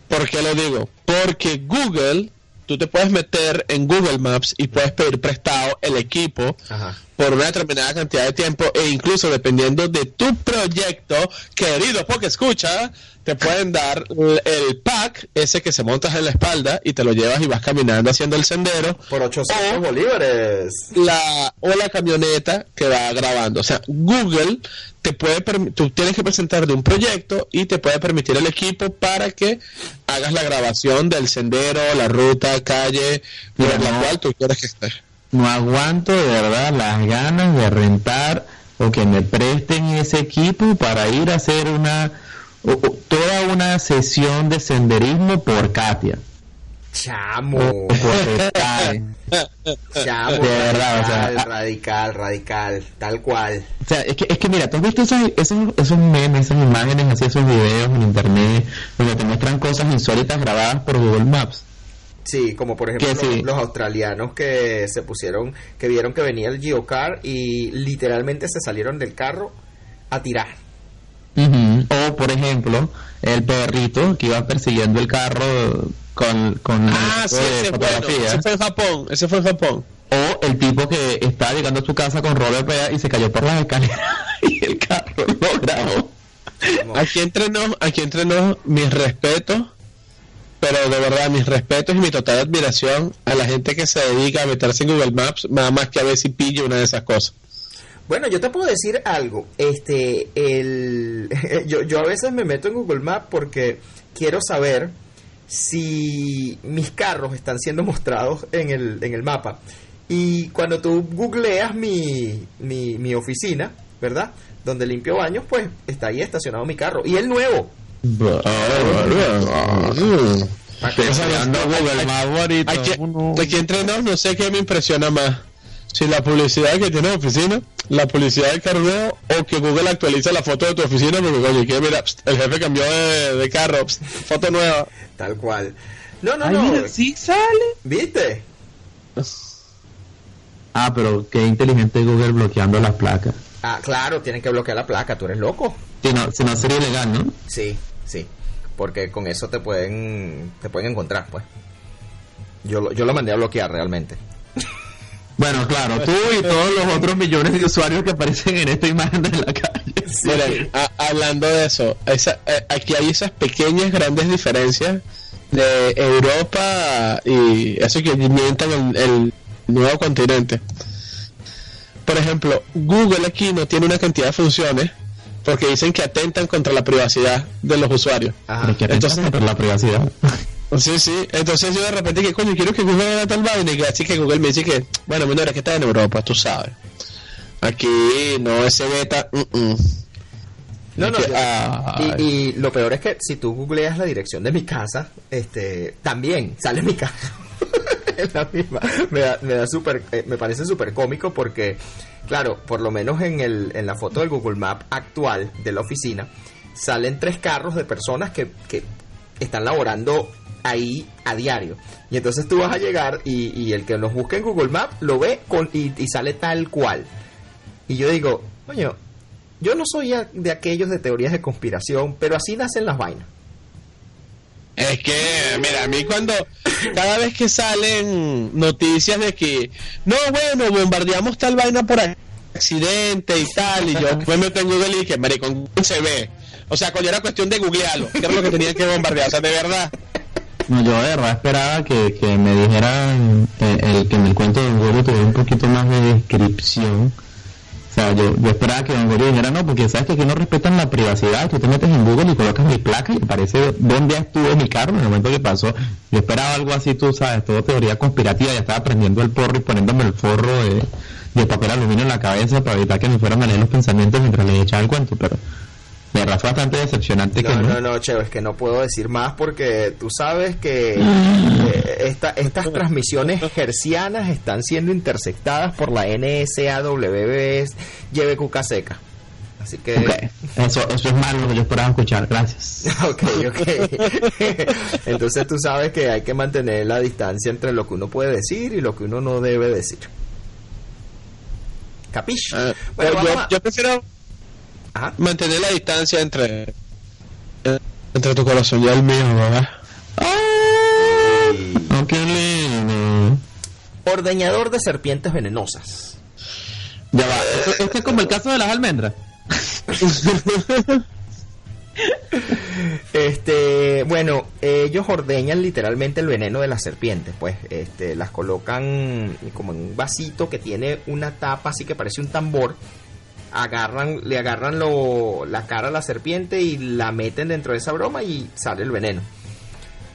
¿Por qué lo digo? Porque Google, tú te puedes meter en Google Maps y puedes pedir prestado el equipo Ajá. Por una determinada cantidad de tiempo e incluso dependiendo de tu proyecto, querido porque escucha, te pueden dar el pack, ese que se montas en la espalda y te lo llevas y vas caminando haciendo el sendero, Por 800 O- bolívares. la o la camioneta que va grabando. O sea, Google te puede tú tienes que presentarte un proyecto y te puede permitir el equipo para que hagas la grabación del sendero, la ruta, calle, por la cual tú quieres que esté. No aguanto de verdad las ganas de rentar o que me presten ese equipo para ir a hacer una o- o- toda una sesión de senderismo por Katia. Chamo. O. Chamo. De verdad, o sea, radical, radical, radical, tal cual. O sea, es que, es que mira, ¿tú has visto esos, esos, esos memes, esas imágenes, así esos videos en internet donde te muestran cosas insólitas grabadas por Google Maps? Sí, como por ejemplo los, sí. los australianos que se pusieron, que vieron que venía el geocar y literalmente se salieron del carro a tirar. O, por ejemplo, el perrito que iba persiguiendo el carro con, con Ah, el sí, ese es bueno. fotografía. Ese fue en Japón. Ese fue en Japón. O el tipo que está llegando a su casa con de pea y se cayó por las escaleras y el carro lo grabó. Aquí entre nos, aquí entre nos, mis respetos, pero de verdad, mis respetos y mi total admiración a la gente que se dedica a meterse en Google Maps, nada más que a ver si pillo una de esas cosas. Bueno, yo te puedo decir algo. Este, el, yo, yo a veces me meto en Google Maps porque quiero saber si mis carros están siendo mostrados en el, en el mapa. Y cuando tú googleas mi, mi, mi oficina, ¿verdad? Donde limpio baños, pues está ahí estacionado mi carro. Y el nuevo. Aquí, aquí entre nos, no sé qué me impresiona más. Si la publicidad que tiene la oficina, la publicidad del carro nuevo, o que Google actualiza la foto de tu oficina, porque oye, que mira, pst, el jefe cambió de, de carro, pst, foto nueva. Tal cual. No, no, Ay, no. mira, sí sale. ¿Viste? Ah, pero qué inteligente Google bloqueando las placas. Ah, claro, tienen que bloquear la placa. Tú eres loco. Si no, si no sería ilegal, ¿no? Sí, sí. Porque con eso te pueden te pueden encontrar, pues. Yo, lo- yo lo mandé a bloquear realmente. Bueno, claro, tú y todos los otros millones de usuarios que aparecen en esta imagen de la calle. Miren, a- hablando de eso, esa- eh, aquí hay esas pequeñas, grandes diferencias de Europa y eso que mientan el, el nuevo continente. Por ejemplo, Google aquí no tiene una cantidad de funciones porque dicen que atentan contra la privacidad de los usuarios. Ajá. Que Entonces- contra la privacidad. Sí, sí. Entonces yo de repente que coño quiero que Google haga tal vaina y así que Google me dice que, bueno, menor, es que está en Europa, tú sabes. Aquí no, ese beta, mm, mm. No, no, yo- ay. y, y lo peor es que si tú googleas la dirección de mi casa, este, también sale mi casa. es la misma. Me da, me da súper, eh, me parece súper cómico porque, claro, por lo menos en el, en la foto del Google Map actual de la oficina, salen tres carros de personas que, que están laborando ahí a diario. Y entonces tú vas a llegar y, y el que nos busca en Google Map lo ve con, y, y sale tal cual. Y yo digo, coño, yo no soy de aquellos de teorías de conspiración, pero así nacen las vainas. Es que, mira, a mí cuando, cada vez que salen noticias de que, no, bueno, bombardeamos tal vaina por accidente y tal, y yo me meto en maricón, se ve. O sea, cuando era cuestión de googlearlo, que era lo que tenía que bombardear, o sea, de verdad. No, yo de verdad esperaba que, que me dijeran eh, el, que en el cuento de tuviera un poquito más de descripción. Sea, yo, yo esperaba que Don Gorio dijera no, porque sabes que aquí no respetan la privacidad. Tú te metes en Google y colocas mi placa y aparece dónde estuvo mi carro en el momento que pasó. Yo esperaba algo así, tú sabes, todo teoría conspirativa. Ya estaba prendiendo el porro y poniéndome el forro de, de papel aluminio en la cabeza para evitar que me fueran a leer los pensamientos mientras le echaba el cuento. Pero de verdad fue bastante decepcionante que No, no. no, no, Cheo, es que no puedo decir más porque tú sabes que eh, esta- estas transmisiones gercianas están siendo interceptadas por la NSAWB YBQK seca. Así que... Eso, eso es malo lo que yo esperaba escuchar. Gracias. Ok, ok. Entonces tú sabes que hay que mantener la distancia entre lo que uno puede decir y lo que uno no debe decir. ¿Capish? Ah, Bueno, pero vamos yo, a- yo prefiero Ajá. mantener la distancia entre, entre tu corazón y el mío, ¿verdad? Oh, qué lindo. Ordeñador de serpientes venenosas. Ya va. Esto, esto es como el caso de las almendras. Este, bueno, ellos ordeñan literalmente el veneno de las serpientes, pues, este, las colocan como en un vasito que tiene una tapa así que parece un tambor, agarran, le agarran lo, la cara a la serpiente y la meten dentro de esa broma y sale el veneno.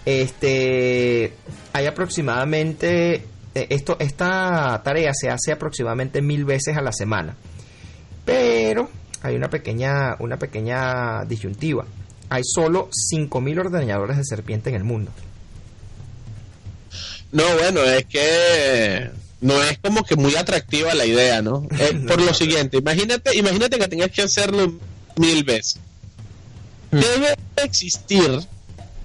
Este, hay aproximadamente, eh, esto, esta tarea se hace aproximadamente mil veces a la semana, pero hay una pequeña, una pequeña disyuntiva. Hay solo 5.000 ordeñadores de serpiente en el mundo. No, bueno, es que no es como que muy atractiva la idea, ¿no? Eh, por lo siguiente, imagínate, imagínate que tengas que hacerlo mil veces. Debe existir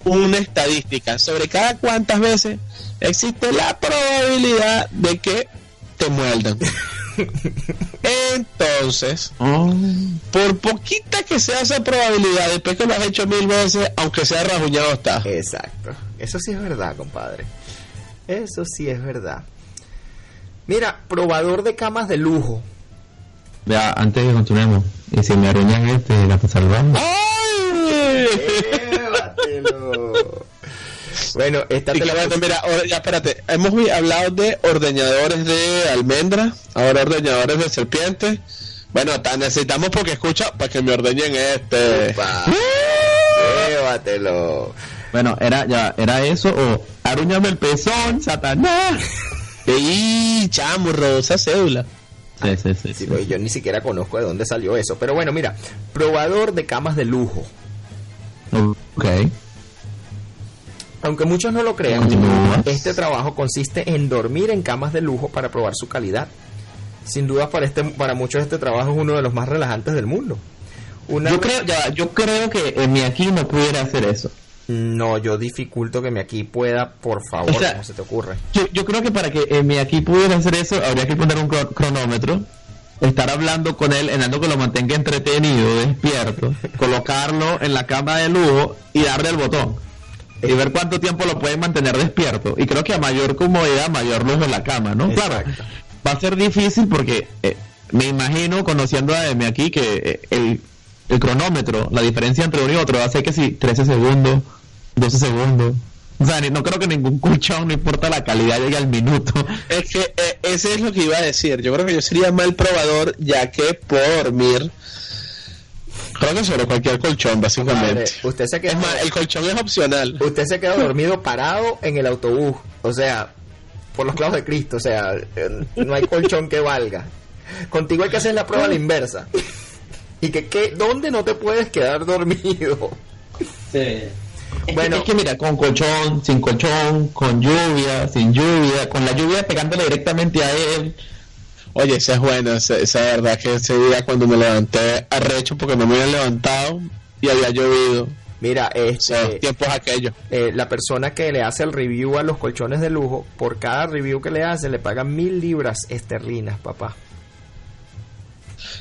una estadística sobre cada cuántas veces existe la probabilidad de que te muerdan. Entonces, Oh. por poquita que sea esa probabilidad, después que lo has hecho mil veces, aunque sea rajuñado está. Exacto. Eso sí es verdad, compadre. Eso sí es verdad. Mira, probador de camas de lujo. Ya, antes de que continuemos. Y si me arruinan este, la salvamos. ¡Ay! Llévatelo. bueno, esta te la mira, ahora- ya espérate, hemos hablado de ordeñadores de almendra, ahora ordeñadores de serpiente. Bueno, ta- necesitamos porque escucha para que me ordeñen este. Llévatelo. Bueno, era, ya, era eso o arruñame el pezón, Satanás. ¡Ey, chamo, rosa cédula! Sí, sí, sí. Sí, sí. pues yo ni siquiera conozco de dónde salió eso. Pero bueno, mira, probador de camas de lujo. Ok. Aunque muchos no lo crean, este trabajo consiste en dormir en camas de lujo para probar su calidad. Sin duda para este, para muchos este trabajo es uno de los más relajantes del mundo. Una Yo creo, ya, yo creo que en mi aquí no pudiera hacer eso. No, yo dificulto que me aquí pueda, por favor, O sea- ¿cómo se te ocurre? Yo, yo creo que para que en mi aquí pudiera hacer eso habría que poner un cro- cronómetro estar hablando con él en algo que lo mantenga entretenido, despierto, colocarlo en la cama de lujo y darle el botón. Y ver cuánto tiempo lo pueden mantener despierto. Y creo que a mayor comodidad, mayor lujo en la cama, ¿no? Claro, va a ser difícil porque eh, me imagino, conociendo a Emi aquí, que eh, el, el cronómetro, la diferencia entre uno y otro va a ser que si 13 segundos, 12 segundos. O sea, ni- no creo que ningún colchón, no importa la calidad, llegue al minuto. Es que eh, ese es lo que iba a decir. Yo creo que yo sería mal probador, ya que puedo dormir. Creo que sobre cualquier colchón, básicamente. Madre, usted se Es más, el colchón es opcional. usted se queda dormido parado en el autobús, o sea, por los clavos de Cristo, o sea, eh, no hay colchón que valga. Contigo hay que hacer la prueba a la inversa. Y que, que ¿dónde no te puedes quedar dormido? Bueno, es que mira, con colchón, sin colchón, con lluvia, sin lluvia, con la lluvia pegándole directamente a él. Oye, esa es buena. Esa, esa verdad que ese día cuando me levanté arrecho porque no me habían levantado y había llovido. Mira, O sea, este, tiempos aquellos. eh, la persona que le hace el review a los colchones de lujo, por cada review que le hace, le pagan mil libras esterlinas, papá.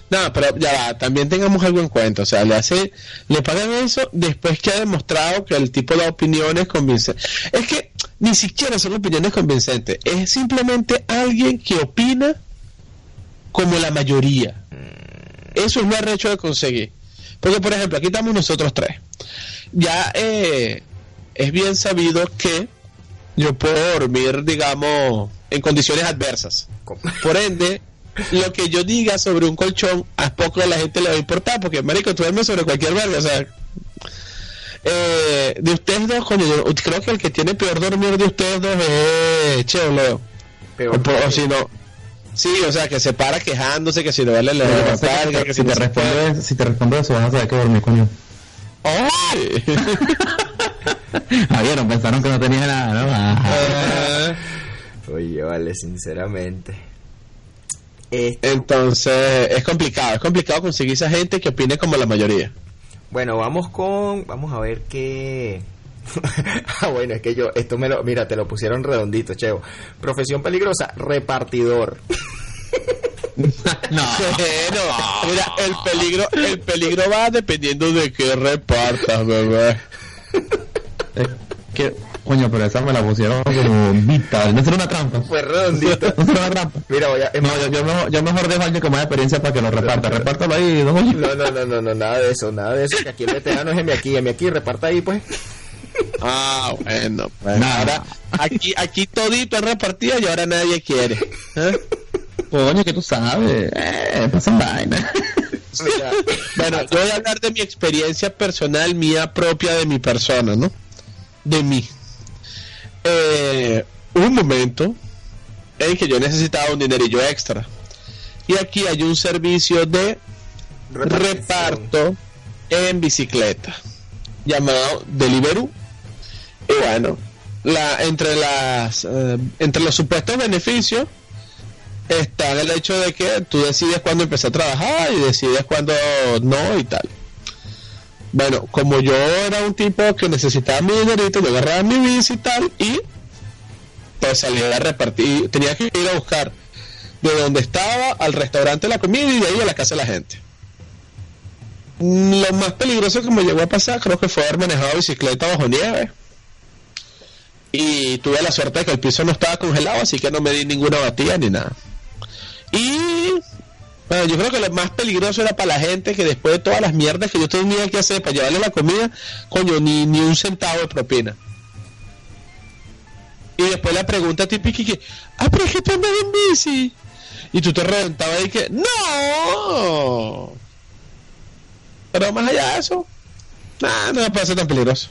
No, pero ya va, también tengamos algo en cuenta, o sea, le hace, le pagan eso después que ha demostrado que el tipo de opiniones convincentes. Es que ni siquiera son opiniones convincentes, es simplemente alguien que opina como la mayoría. Eso es lo arrecho de conseguir. Porque, por ejemplo, aquí estamos nosotros tres. Ya eh, es bien sabido que yo puedo dormir, digamos, en condiciones adversas. Por ende, lo que yo diga sobre un colchón, a poco a la gente le va a importar, porque marico, tú duermes sobre cualquier verga, o sea. Eh, de ustedes dos, coño, yo creo que el que tiene peor dormir de ustedes dos es Cheo Leo. Peor O, si no. Sí, o sea, que se para quejándose, que si no vale la carga, que si no te respondo, si te respondo eso, vas a saber que dormí, coño. ¡Ay! Ah, vieron, pensaron que no tenía nada, ¿no? Ah, Oye, vale, sinceramente. Este, Entonces, es complicado, es complicado conseguir esa gente que opine como la mayoría. bueno, vamos con. Vamos a ver qué. ah, bueno, es que yo. Esto me lo. Mira, te lo pusieron redondito, Cheo. Profesión peligrosa, repartidor. no. Bueno, mira, el peligro, el peligro va dependiendo de qué repartas, bebé. Es que, coño, pero esa me la pusieron como vital. No será una trampa. Fue redondito. No será una trampa. Mira, voy a. No, yo, yo mejor, yo mejor dejo a alguien con más experiencia para que lo reparta. Repártalo ahí, ¿no? No, no, no, no, no, nada de eso, nada de eso. Que aquí el veterano es mi aquí, mi aquí, reparta ahí, pues. Ah, bueno, pues Nada. ahora aquí, aquí todito es repartido y ahora nadie quiere. ¿eh? Coño, que tú sabes. Eh, pasan vaina. Mira, bueno, yo voy a hablar de mi experiencia personal, mía propia de mi persona, ¿no? De mí. Eh, un momento en que yo necesitaba un dinerillo extra. Y aquí hay un servicio de reparto en bicicleta llamado Deliveroo. Y bueno, la, entre, las, eh, entre los supuestos beneficios está el hecho de que tú decides cuándo empezar a trabajar y decides cuándo no y tal. Bueno, como yo era un tipo que necesitaba mi dinerito, yo agarraba mi bici y tal y pues salía a repartir, tenía que ir a buscar de donde estaba al restaurante la comida y de ahí a la casa de la gente. Lo más peligroso que me llegó a pasar creo que fue haber manejado bicicleta bajo nieve. Y tuve la suerte de que el piso no estaba congelado, así que no me di ninguna batida ni nada. Bueno, yo creo que lo más peligroso era para la gente que después de todas las mierdas que yo tenía que hacer para llevarle la comida, coño, ni, ni un centavo de propina. Y después la pregunta típica que, ah, pero es que tú andas en bici. Y tú te reventabas y que, no. Pero más allá de eso, nada, no me parece tan peligroso.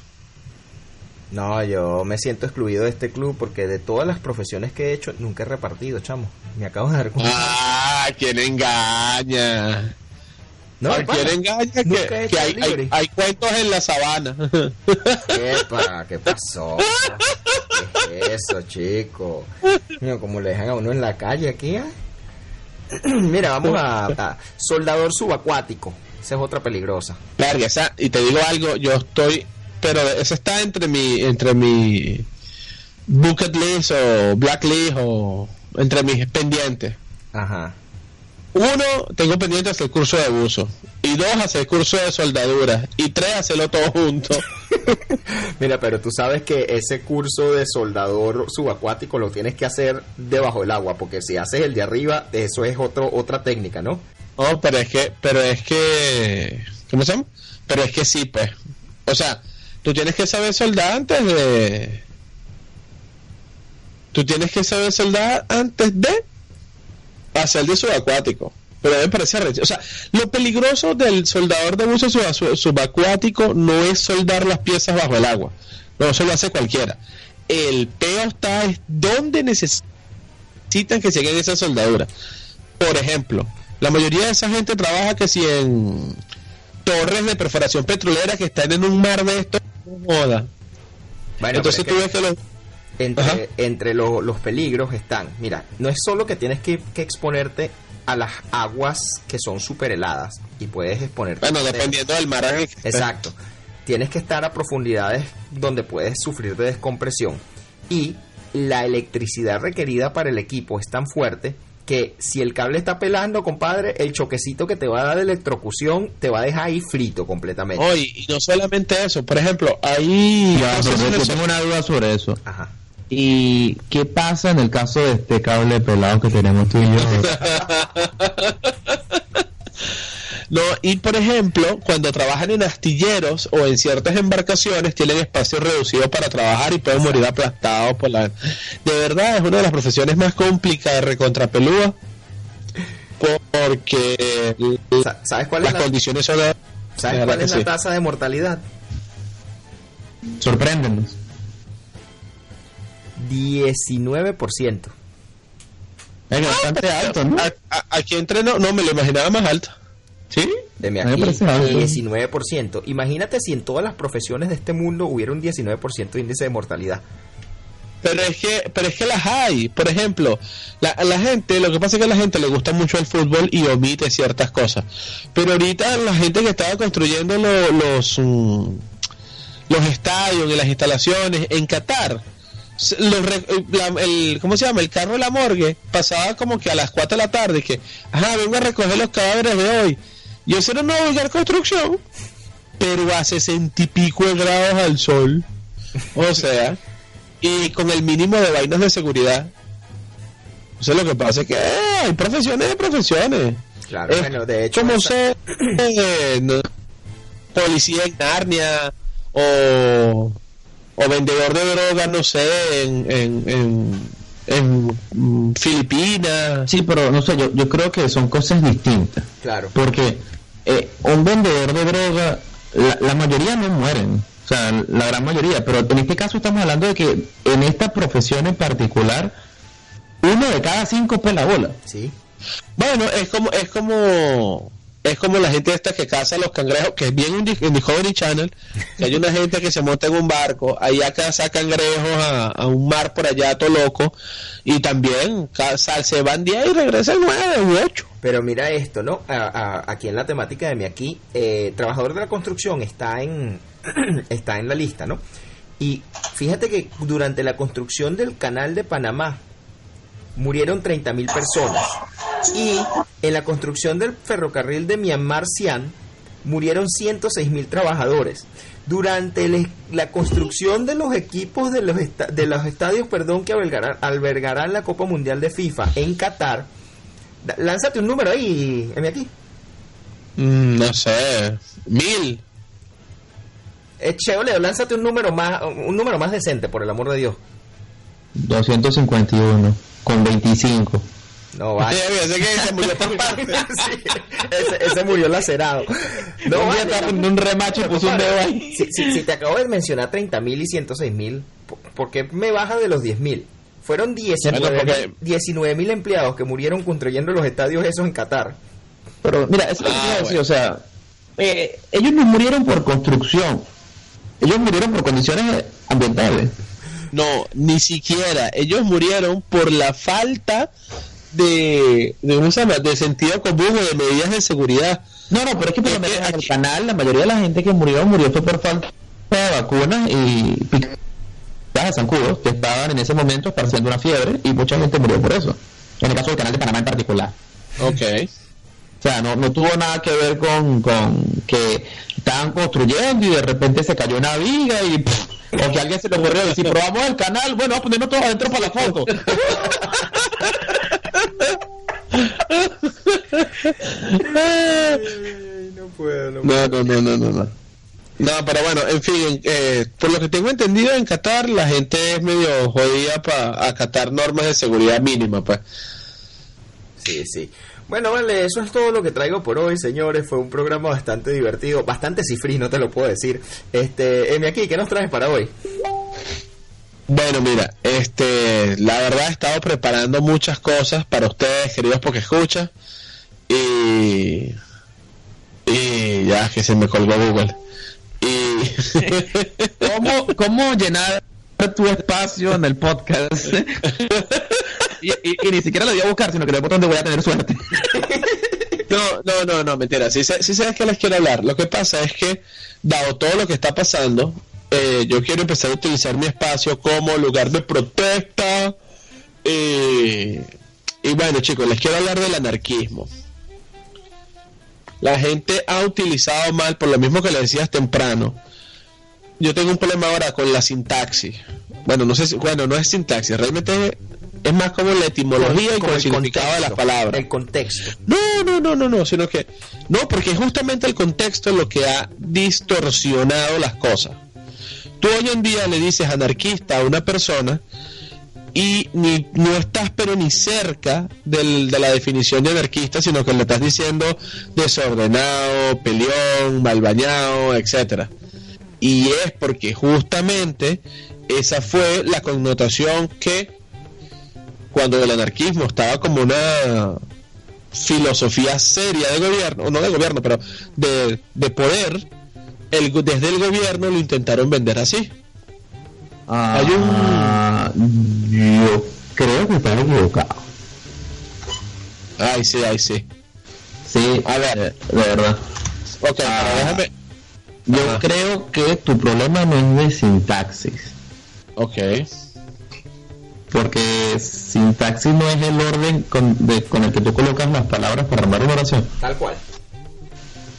No, yo me siento excluido de este club porque de todas las profesiones que he hecho, nunca he repartido, chamo. Me acabo de dar cuenta. Ah, ¿quién engaña? no, ¿A de pana. quién engaña? Que, hay, delivery. hay, hay cuentos en la sabana. Epa, ¿qué pasó? ¿Qué es eso, chico? Mira, como le dejan a uno en la calle aquí, ¿ah? Mira, vamos a, a soldador subacuático. Esa es otra peligrosa. Verga, esa, y te digo algo, yo estoy, pero eso está entre mi, entre mi bucket list o black list o entre mis pendientes. Ajá. uno, tengo pendiente hacer el curso de buzo. Y dos, hacer el curso de soldadura. Y tres, hacerlo todo junto. Mira, pero tú sabes que ese curso de soldador subacuático lo tienes que hacer debajo del agua, porque si haces el de arriba, eso es otro, otra técnica, ¿no? No, pero es que, pero es que, ¿cómo se llama? Pero es que sí, pues. O sea, tú tienes que saber soldar antes de... Tú tienes que saber soldar antes de hacer de subacuático. Pero me parece. O sea, lo peligroso del soldador de buzo suba- su- subacuático no es soldar las piezas bajo el agua. No, eso lo hace cualquiera. El peo está es donde necesitan que se hagan esa soldadura. Por ejemplo, la mayoría de esa gente trabaja que si en torres de perforación petrolera que están en un mar de esto, no joda. Bueno, Entonces tú ves que los... Entre, entre lo- los peligros están, mira, no es solo que tienes que, que exponerte a las aguas que son súper heladas y puedes exponerte. Bueno, dependiendo del mar. Exacto. Tienes que estar a profundidades donde puedes sufrir de descompresión. Y la electricidad requerida para el equipo es tan fuerte que si el cable está pelando, compadre, el choquecito que te va a dar de electrocución te va a dejar ahí frito completamente. Oh, y, no solamente eso, por ejemplo, ahí Ya, yo tengo una duda sobre eso. Ajá. ¿Y qué pasa en el caso de este cable pelado que tenemos tú y yo? No, y por ejemplo, cuando trabajan en astilleros o en ciertas embarcaciones, tienen espacio reducido para trabajar y pueden morir aplastados por la... De verdad, es una de las profesiones más complicadas, recontrapelúa, porque Sa- ¿Sabes cuál es las la, condiciones son... de ¿sabes cuál es la sí. tasa de mortalidad? Sorpréndenos. 19%. Es bastante alto, ¿no? Aquí entreno, no me lo imaginaba más alto. ¿Sí? Deme me aquí, parece alto. 19%. Imagínate si en todas las profesiones de este mundo hubiera un 19% de índice de mortalidad. Pero es que, pero es que las hay. Por ejemplo, la, la gente, lo que pasa es que a la gente le gusta mucho el fútbol y omite ciertas cosas. Pero ahorita la gente que estaba construyendo lo- los mm, los estadios y las instalaciones en Qatar, los re- eh, la- el, ¿cómo se llama? El carro de la morgue pasaba como que a las 4 de la tarde que, ajá, vengo a recoger los cadáveres de hoy. Y eso era una vulgar construcción, pero a sesenta y pico de grados al sol. O sea, y con el mínimo de vainas de seguridad. O sea, lo que pasa es que eh, hay profesiones de profesiones. Claro, bueno, de hecho, como ser eh, no, policía en Narnia o, o vendedor de drogas, no sé, en, en, en, en, Filipinas. Sí, pero no sé, yo, yo creo que son cosas distintas. claro. Porque eh, un vendedor de droga, la, la mayoría no mueren. O sea, la gran mayoría. Pero en este caso estamos hablando de que en esta profesión en particular, uno de cada cinco pela bola. Sí. Bueno, es como, es como, es como la gente esta que caza los cangrejos, que es bien en Di- en Discovery Channel, que hay una gente que se monta en un barco, ahí a cazar cangrejos a, a un mar por allá todo loco, y también caza- se van 10 y regresan 9 u 8. Pero mira esto, ¿no? A- aquí en la temática de mi aquí, eh, trabajador de la construcción está en, está en la lista, ¿no? Y fíjate que durante la construcción del canal de Panamá murieron 30.000 personas. Y en la construcción del ferrocarril de Myanmar-Sian murieron 106.000 trabajadores. Durante el- la construcción de los equipos de los, esta- de los estadios perdón, que albergarán, albergarán la Copa Mundial de FIFA en Qatar, Lánzate un número ahí, aquí. Mm, no sé, mil. Eh, Leo, lánzate un número más, un número más decente, por el amor de Dios. 251 con 25. No vale. Sí, ese que se murió por parte. Sí, ese, ese murió lacerado. No un día vale. estaba un remacho y puso un dedo ahí. Si, si- si te acabo de mencionar 30.000 y 106.000, ¿por- ¿por qué me baja de los 10.000? Fueron Bueno, 19.000 porque- 19.000 empleados que murieron construyendo los estadios esos en Qatar. Pero mira, eso es lo que Ah, a decir, bueno. o sea, eh, ellos no murieron por construcción, ellos murieron por condiciones ambientales. No, ni siquiera. Ellos murieron por la falta de, de, ¿cómo se llama? de sentido común o de medidas de seguridad. No, no, pero es que por lo menos en el canal la mayoría de la gente que murió murió fue por falta de vacunas y picadas de zancudos que estaban en ese momento esparciendo una fiebre y mucha gente murió por eso. En el caso del canal de Panamá en particular. Ok. sea, no, no tuvo nada que ver con, con que estaban construyendo y de repente se cayó una viga y pff, o que alguien se le ocurrió decir, probamos el canal, bueno, vamos a ponernos todos adentro para la foto. no puedo, no No, no, no, no, no. no. No, pero bueno, en fin, eh, por lo que tengo entendido en Qatar, la gente es medio jodida para acatar normas de seguridad mínima, pues. Sí, sí. Bueno, vale, eso es todo lo que traigo por hoy, señores. Fue un programa bastante divertido, bastante cifrí, no te lo puedo decir. Este, Emi aquí, ¿qué nos traes para hoy? Bueno, mira, este, la verdad he estado preparando muchas cosas para ustedes, queridos porque escucha. Y y ya que se me colgó Google. Y ¿Cómo, ¿Cómo llenar tu espacio en el podcast? y, ni siquiera lo voy a buscar, sino que le botón donde voy a tener suerte. no, no, no, no, mentira. Sé- sí sabes que les quiero hablar. Lo que pasa es que, dado todo lo que está pasando, eh, yo quiero empezar a utilizar mi espacio como lugar de protesta. y bueno, chicos, les quiero hablar del anarquismo. La gente ha utilizado mal, por lo mismo que le decías temprano. Yo tengo un problema ahora con la sintaxis. Bueno, no sé si, bueno, no es sintaxis, realmente es más como la etimología y con el significado de las palabras. El contexto. No, no, no, no, no, sino que no, porque es justamente el contexto lo que ha distorsionado las cosas. Tú hoy en día le dices anarquista a una persona y ni, no estás pero ni cerca del- de la definición de anarquista, sino que le estás diciendo desordenado, peleón, mal bañado, etcétera. Y es porque justamente esa fue la connotación que cuando el anarquismo estaba como una filosofía seria de gobierno, o no de gobierno, pero de, de poder, el, desde el gobierno lo intentaron vender así. Hay un- Ah, Yo creo que estaba equivocado. Ay, sí, ay, sí. Sí, A ver. de verdad. Ok, Ah. déjame. Yo Ajá. creo que tu problema no es de sintaxis. Ok. Porque sintaxis no es el orden con, de- con el que tú colocas las palabras para armar una oración. Tal cual.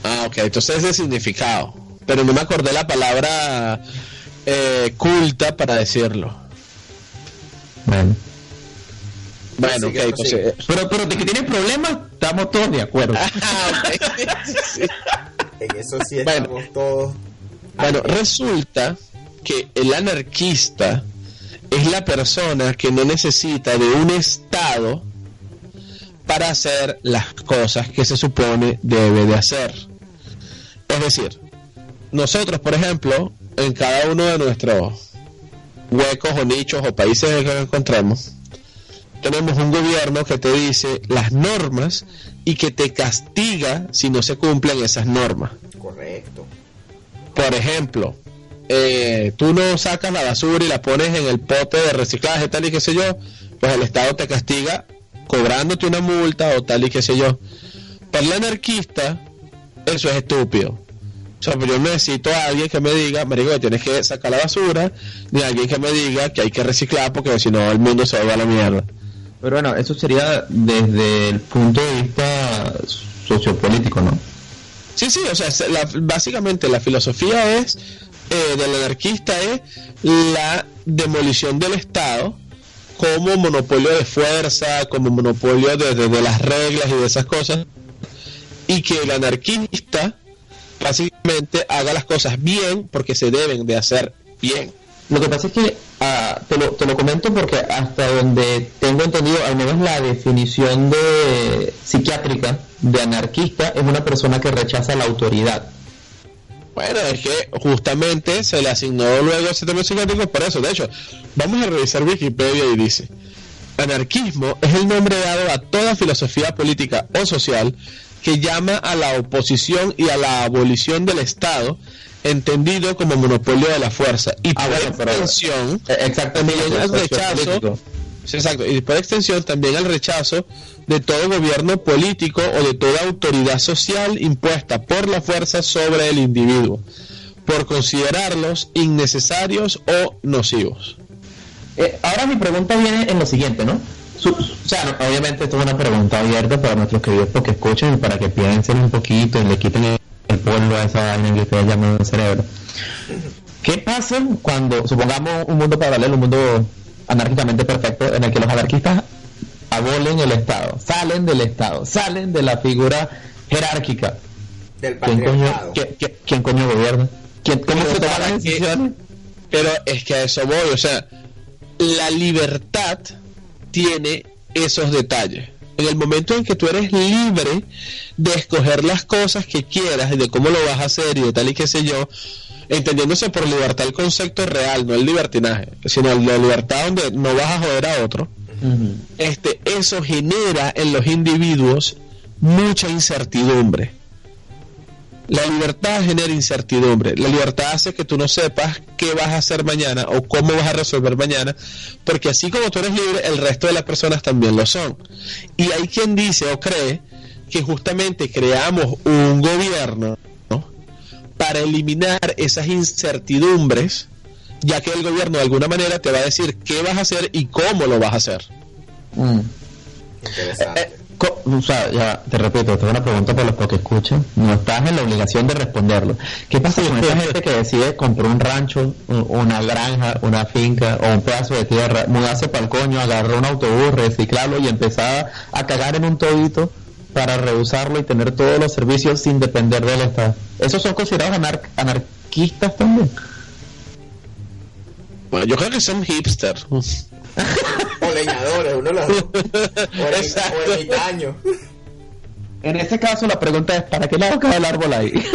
Ah, ok, entonces es de significado. Pero no me acordé la palabra eh, culta para decirlo. Bueno. Bueno, Así ok, que prosigue. entonces. Pero, pero de que tienes problemas, estamos todos de acuerdo. Ah, ok. Sí. En eso sí Bueno. estamos todos. Bueno, resulta que el anarquista es la persona que no necesita de un Estado para hacer las cosas que se supone debe de hacer. Es decir, nosotros, por ejemplo, en cada uno de nuestros huecos o nichos o países en que nos encontremos, tenemos un gobierno que te dice las normas y que te castiga si no se cumplen esas normas. Correcto. Por ejemplo, eh, tú no sacas la basura y la pones en el pote de reciclaje, tal y qué sé yo, pues el Estado te castiga cobrándote una multa o tal y qué sé yo. Para el anarquista, eso es estúpido. O sea, pues yo necesito a alguien que me diga, marico, tienes que sacar la basura, ni alguien que me diga que hay que reciclar porque si no el mundo se va a la mierda. Pero bueno, eso sería desde el punto de vista sociopolítico, ¿no? Sí, sí, o sea, básicamente la filosofía es eh, del anarquista es la demolición del Estado como monopolio de fuerza, como monopolio de- de las reglas y de esas cosas, y que el anarquista básicamente haga las cosas bien porque se deben de hacer bien. Lo que pasa es que ah, te, lo, te lo comento porque hasta donde tengo entendido, al menos la definición de psiquiátrica de anarquista es una persona que rechaza la autoridad. Bueno, es que justamente se le asignó luego ese tema psiquiátrico por eso. De hecho, vamos a revisar Wikipedia y dice, anarquismo es el nombre dado a toda filosofía política o social que llama a la oposición y a la abolición del Estado, entendido como monopolio de la fuerza. Y Ah, por bueno, extensión, Eh, Exactamente. El rechazo. exacto, y por extensión también al rechazo de todo gobierno político o de toda autoridad social impuesta por la fuerza sobre el individuo, por considerarlos innecesarios o nocivos. Eh, ahora mi pregunta viene en lo siguiente, ¿no? Su- o sea, no, obviamente esto es una pregunta abierta para nuestros queridos porque escuchen y para que piensen un poquito y le quiten el, el polvo a esa vaina que ustedes llaman cerebro. ¿Qué pasa cuando, supongamos un mundo paralelo, un mundo anárquicamente perfecto, en el que los anarquistas abolen el Estado, salen del Estado, salen de la figura jerárquica? Del ¿Quién coño, qué- quién coño gobierna? ¿Quién, ¿Cómo Pero se toman para las qué- decisiones? Pero es que a eso voy, o sea, la libertad tiene esos detalles. En el momento en que tú eres libre de escoger las cosas que quieras y de cómo lo vas a hacer y de tal y qué sé yo, entendiéndose por libertad el concepto real, no el libertinaje, sino la libertad donde no vas a joder a otro, este, eso genera en los individuos mucha incertidumbre. La libertad genera incertidumbre. La libertad hace que tú no sepas qué vas a hacer mañana o cómo vas a resolver mañana, porque así como tú eres libre, el resto de las personas también lo son. Y hay quien dice o cree que justamente creamos un gobierno ¿no? para eliminar esas incertidumbres, ya que el gobierno de alguna manera te va a decir qué vas a hacer y cómo lo vas a hacer. Mm. Interesante. Eh, o sea, ya te repito, esta es una pregunta para los que escuchan. No estás en la obligación de responderlo. ¿Qué pasa con esa gente que decide comprar un rancho, un- una granja, una finca o un pedazo de tierra, mudarse para el coño, agarrar un autobús, reciclarlo y empezar a cagar en un todito para reusarlo y tener todos los servicios sin depender del Estado? ¿Esos son considerados anar- anarquistas también? Bueno, yo creo que son hipsters. O leñadores, uno de los dos. O ermitaños. En este caso la pregunta es, ¿para qué lado cae el árbol ahí?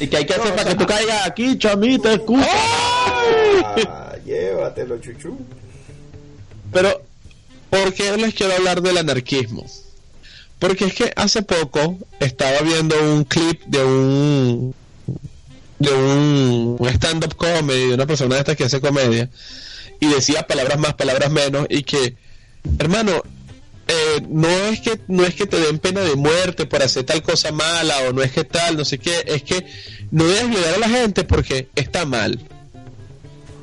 ¿Y qué hay que hacer para que tú caigas aquí, chamita? Escucha. Ah, llévatelo, chuchu. Pero, ¿por qué les quiero hablar del anarquismo? Porque es que hace poco estaba viendo un clip de un de un, stand-up comedy, de una persona de estas que hace comedia, y decía palabras más, palabras menos, y que, hermano, eh, no es que no es que te den pena de muerte por hacer tal cosa mala, o no es que tal, no sé qué, es que no debes ayudar a la gente porque está mal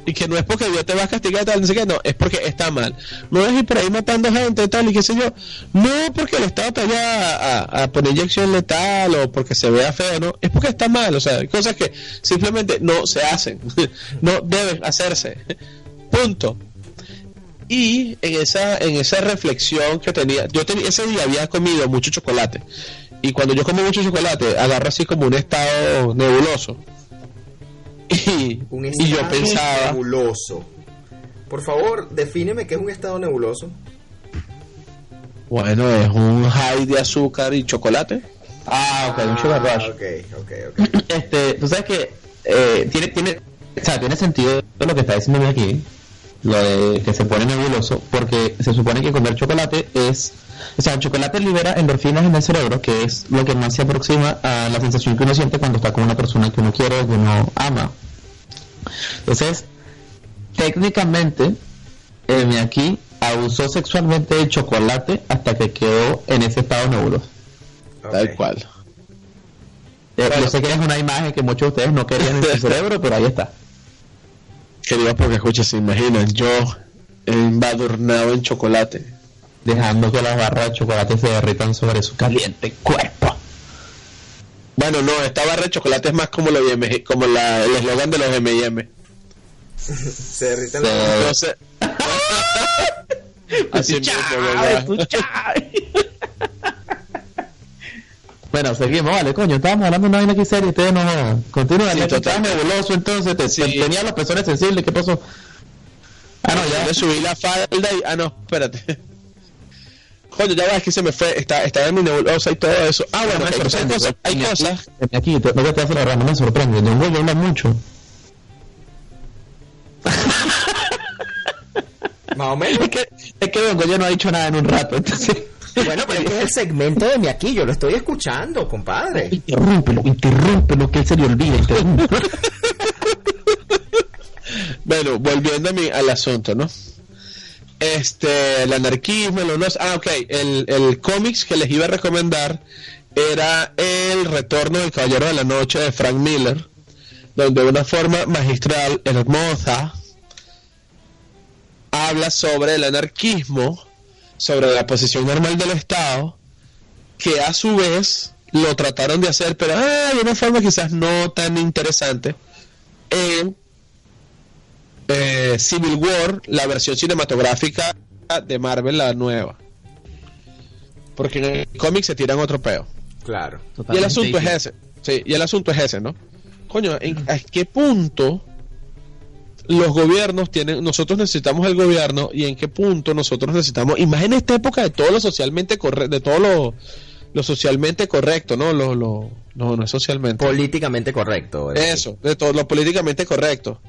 y que no es porque Dios te va a castigar tal, no sé qué, no, es porque está mal. No es ir por ahí matando gente tal y qué sé yo. No porque el Estado te vaya a, a poner inyección letal o porque se vea feo, no, es porque está mal, o sea, hay cosas que simplemente no se hacen, no deben hacerse. Punto. Y en esa, en esa reflexión que tenía, yo tenía, ese día había comido mucho chocolate. Y cuando yo como mucho chocolate, agarro así como un estado nebuloso. Y, Un y yo estado pensaba, nebuloso. Por favor, defíneme qué es un estado nebuloso. bueno, es un high de azúcar y chocolate. Ah, ok, un sugar rush. ok, ok, ok. Este, tú sabes que eh, tiene, tiene, o sea, tiene sentido lo que está diciendo aquí, lo de que se pone nebuloso, porque se supone que comer chocolate es, o sea, el chocolate libera endorfinas en el cerebro, que es lo que más se aproxima a la sensación que uno siente cuando está con una persona que uno quiere o que uno ama. Entonces, técnicamente, eh, aquí abusó sexualmente del chocolate hasta que quedó en ese estado nebuloso. Tal cual. Eh, Bueno. Yo sé que es una imagen que muchos de ustedes no querían en su cerebro, pero ahí está. Queridos porque escucha, se imaginan, yo embadurnado en chocolate. Dejando que las barras de chocolate se derritan sobre su caliente cuerpo. Bueno, no, esta barra de chocolate es más como, lo como la, el eslogan de los M&M. Se derriten Se- los... Entonces... Así mismo. Bueno, seguimos, vale, coño, estábamos hablando de una vaina aquí seria y ustedes no jodan. Continúa, Sí, que total. nebuloso entonces, te, Sí. te- tenía los pezones sensibles, ¿qué pasó? Ah, no, ya. me subí la falda y... Ah, no, espérate. Coño, ya va, es que se me fue. Está, estaba en mi nebulosa y todo eso. Ah, bueno, me hay cosas, hay cosas. Aquí, te, lo que te hace la rama me sorprende. Don Goyo habla mucho. Más o menos. Es que, es que Don Goyo no ha dicho nada en un rato, entonces. Bueno, pero este es el segmento de mi aquí, yo lo estoy escuchando, compadre. Interrúmpelo, interrúmpelo, que él se le olvida. Bueno, volviendo a mi, al asunto, ¿no? Este, el anarquismo, honor- Ah, ok, el, el cómics que les iba a recomendar era El Retorno del Caballero de la Noche de Frank Miller, donde de una forma magistral, hermosa, habla sobre el anarquismo, sobre la posición normal del Estado, que a su vez lo trataron de hacer, pero ah, de una forma quizás no tan interesante, eh, Civil War, la versión cinematográfica de Marvel, la nueva. Porque en el cómic se tiran otro peo. Claro. Y el asunto es ese. Sí, y el asunto es ese, ¿no? Coño, ¿en, ¿a qué punto los gobiernos tienen, nosotros necesitamos el gobierno y en qué punto nosotros necesitamos, y más en esta época de todo lo socialmente correcto, de todo lo, lo socialmente correcto, ¿no? Lo, lo, no, no es socialmente. Políticamente correcto. es Eso, de todo lo políticamente correcto.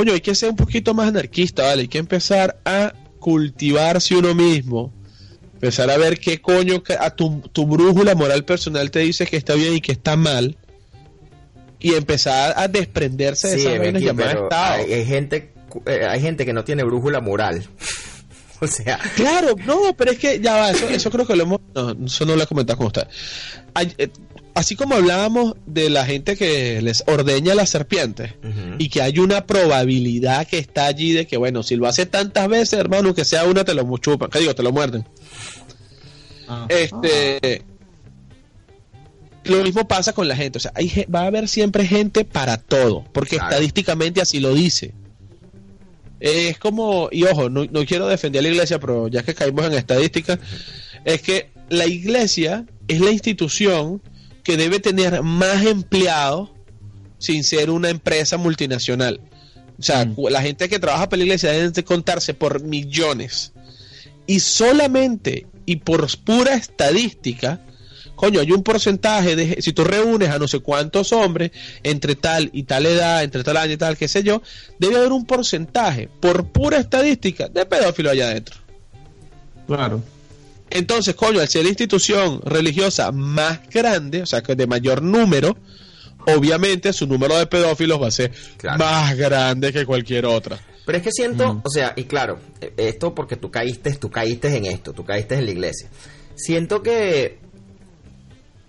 Coño, hay que ser un poquito más anarquista, ¿vale? Hay que empezar a cultivarse uno mismo. Empezar a ver qué coño a tu, tu brújula moral personal te dice que está bien y que está mal. Y empezar a desprenderse de Sí, esas vainas llamadas Estado. hay, hay gente, eh, hay gente que no tiene brújula moral. o sea, Claro, no, pero es que ya va, eso, eso creo que lo hemos, no, eso no lo he comentado con usted. Eh, Así como hablábamos de la gente que les ordeña las serpientes y que hay una probabilidad que está allí de que, bueno, si lo hace tantas veces, hermano, que sea una, te lo chupan, que digo, te lo muerden. Ah. Este. Lo mismo pasa con la gente. O sea, hay, va a haber siempre gente para todo. Porque Claro. estadísticamente así lo dice. Es como, y ojo, no, no quiero defender a la iglesia, pero ya que caímos en estadística, es que la iglesia es la institución que debe tener más empleados sin ser una empresa multinacional. O sea, Mm. la gente que trabaja para la iglesia debe de contarse por millones. Y solamente y por pura estadística, coño, hay un porcentaje de, si tú reúnes a no sé cuántos hombres, entre tal y tal edad, entre tal año y tal, qué sé yo, debe haber un porcentaje, por pura estadística, de pedófilo allá adentro. Claro. Entonces, coño, al ser la institución religiosa más grande, o sea, de mayor número, obviamente su número de pedófilos va a ser Claro. más grande que cualquier otra. Pero es que siento, Mm. o sea, y claro, eh, esto porque tú caíste, tú caíste en esto, tú caíste en la iglesia. Siento que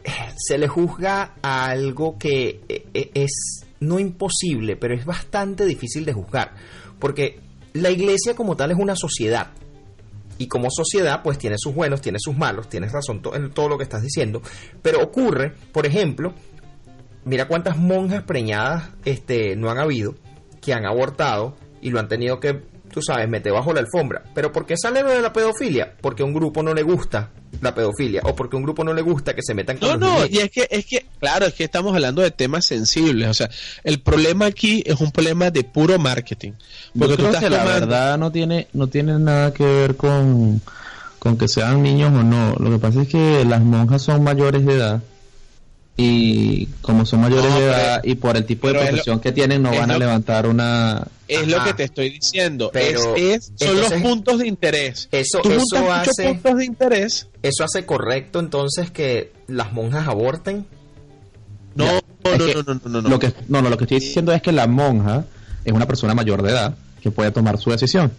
eh, se le juzga a algo que eh, eh, es no imposible, pero es bastante difícil de juzgar, porque la iglesia como tal es una sociedad. Y como sociedad, pues tiene sus buenos, tiene sus malos, tienes razón en todo lo que estás diciendo. Pero ocurre, por ejemplo, mira cuántas monjas preñadas este, no han habido que han abortado y lo han tenido que, tú sabes, meter bajo la alfombra. Pero ¿por qué sale lo de la pedofilia? Porque a un grupo no le gusta la pedofilia o porque a un grupo no le gusta que se metan con No, los no, niños. y es que, es que, claro, es que estamos hablando de temas sensibles. O sea, el problema aquí es un problema de puro marketing. Porque Yo tú estás que la tomando- verdad no tiene, no tiene nada que ver con, con que sean niños o no. Lo que pasa es que las monjas son mayores de edad y como son mayores No, de edad y por el tipo de lo- profesión que tienen no van a levantar una... Es lo que te estoy diciendo. Pero, es, es- son entonces, los puntos de interés. eso- Tú eso hace- puntos de interés. ¿Eso hace correcto entonces que las monjas aborten? No, Ya, no, no, que no, no, no, no. Lo que, no, no, lo que estoy diciendo es que la monja es una persona mayor de edad que puede tomar su decisión.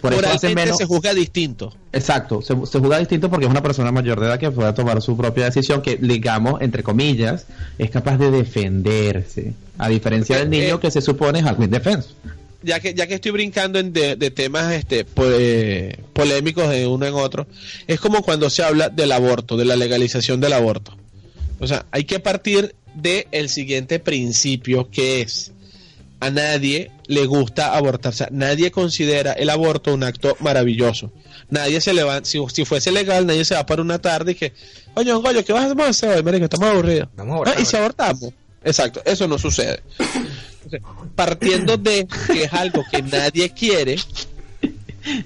Por eso menos... se juzga distinto. Exacto, se, se juzga distinto porque es una persona mayor de edad que puede tomar su propia decisión que, digamos, entre comillas, es capaz de defenderse. A diferencia del niño Eh, que se supone es algo indefenso. ya que ya que estoy brincando en de, de temas este eh, polémicos de uno en otro es como cuando se habla del aborto de la legalización del aborto o sea hay que partir de el siguiente principio que es a nadie le gusta abortar. O sea nadie considera el aborto un acto maravilloso. Nadie se levanta si, si fuese legal nadie se va para una tarde y que coño coño qué vas a hacer hoy marico estamos aburridos abortar, Ah, y si abortamos. Exacto eso no sucede. Partiendo de que es algo que nadie quiere,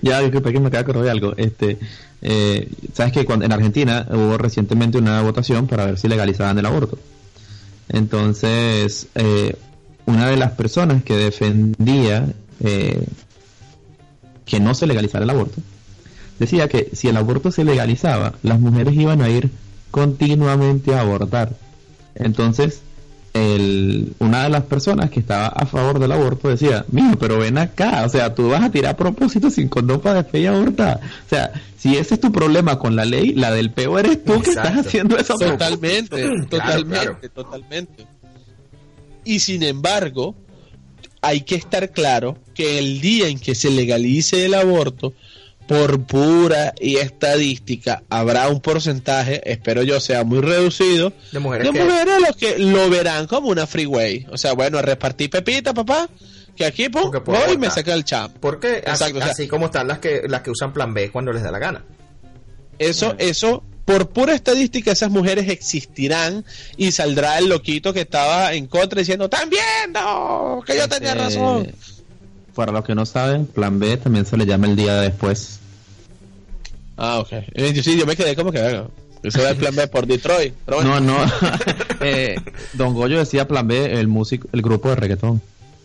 Ya, disculpe que me acaba de de algo. Este, eh, Sabes que cuando, en Argentina hubo recientemente una votación para ver si legalizaban el aborto. Entonces, eh, una de las personas que defendía eh, que no se legalizara el aborto, decía que si el aborto se legalizaba, las mujeres iban a ir continuamente a abortar. Entonces, el, una de las personas que estaba a favor del aborto decía, mijo, pero ven acá, o sea, tú vas a tirar a propósito sin condón para después abortar. O sea, si ese es tu problema con la ley, la del peor eres tú que estás haciendo eso. totalmente, Claro, totalmente, claro. totalmente. Y sin embargo, hay que estar claro que el día en que se legalice el aborto, por pura y estadística, habrá un porcentaje, espero yo sea muy reducido, De mujeres de que- mujeres los que lo verán como una freeway. O sea, bueno, a repartir pepita, papá, que aquí pum, voy y me saca el champ. Porque así, Exacto, o sea- así como están las que las que usan plan B cuando les da la gana. Eso, eso, por pura estadística, esas mujeres existirán y saldrá el loquito que estaba en contra diciendo, ¡Están viendo! Que yo tenía Eh, razón. Para los que no saben, plan B también se le llama el día después. Ah, ok. Eh, yo sí, yo me quedé como que, bueno, eso era el plan B por Detroit. Pero bueno. No, no. Eh, Don Goyo decía plan B, el músico, el grupo de reggaetón.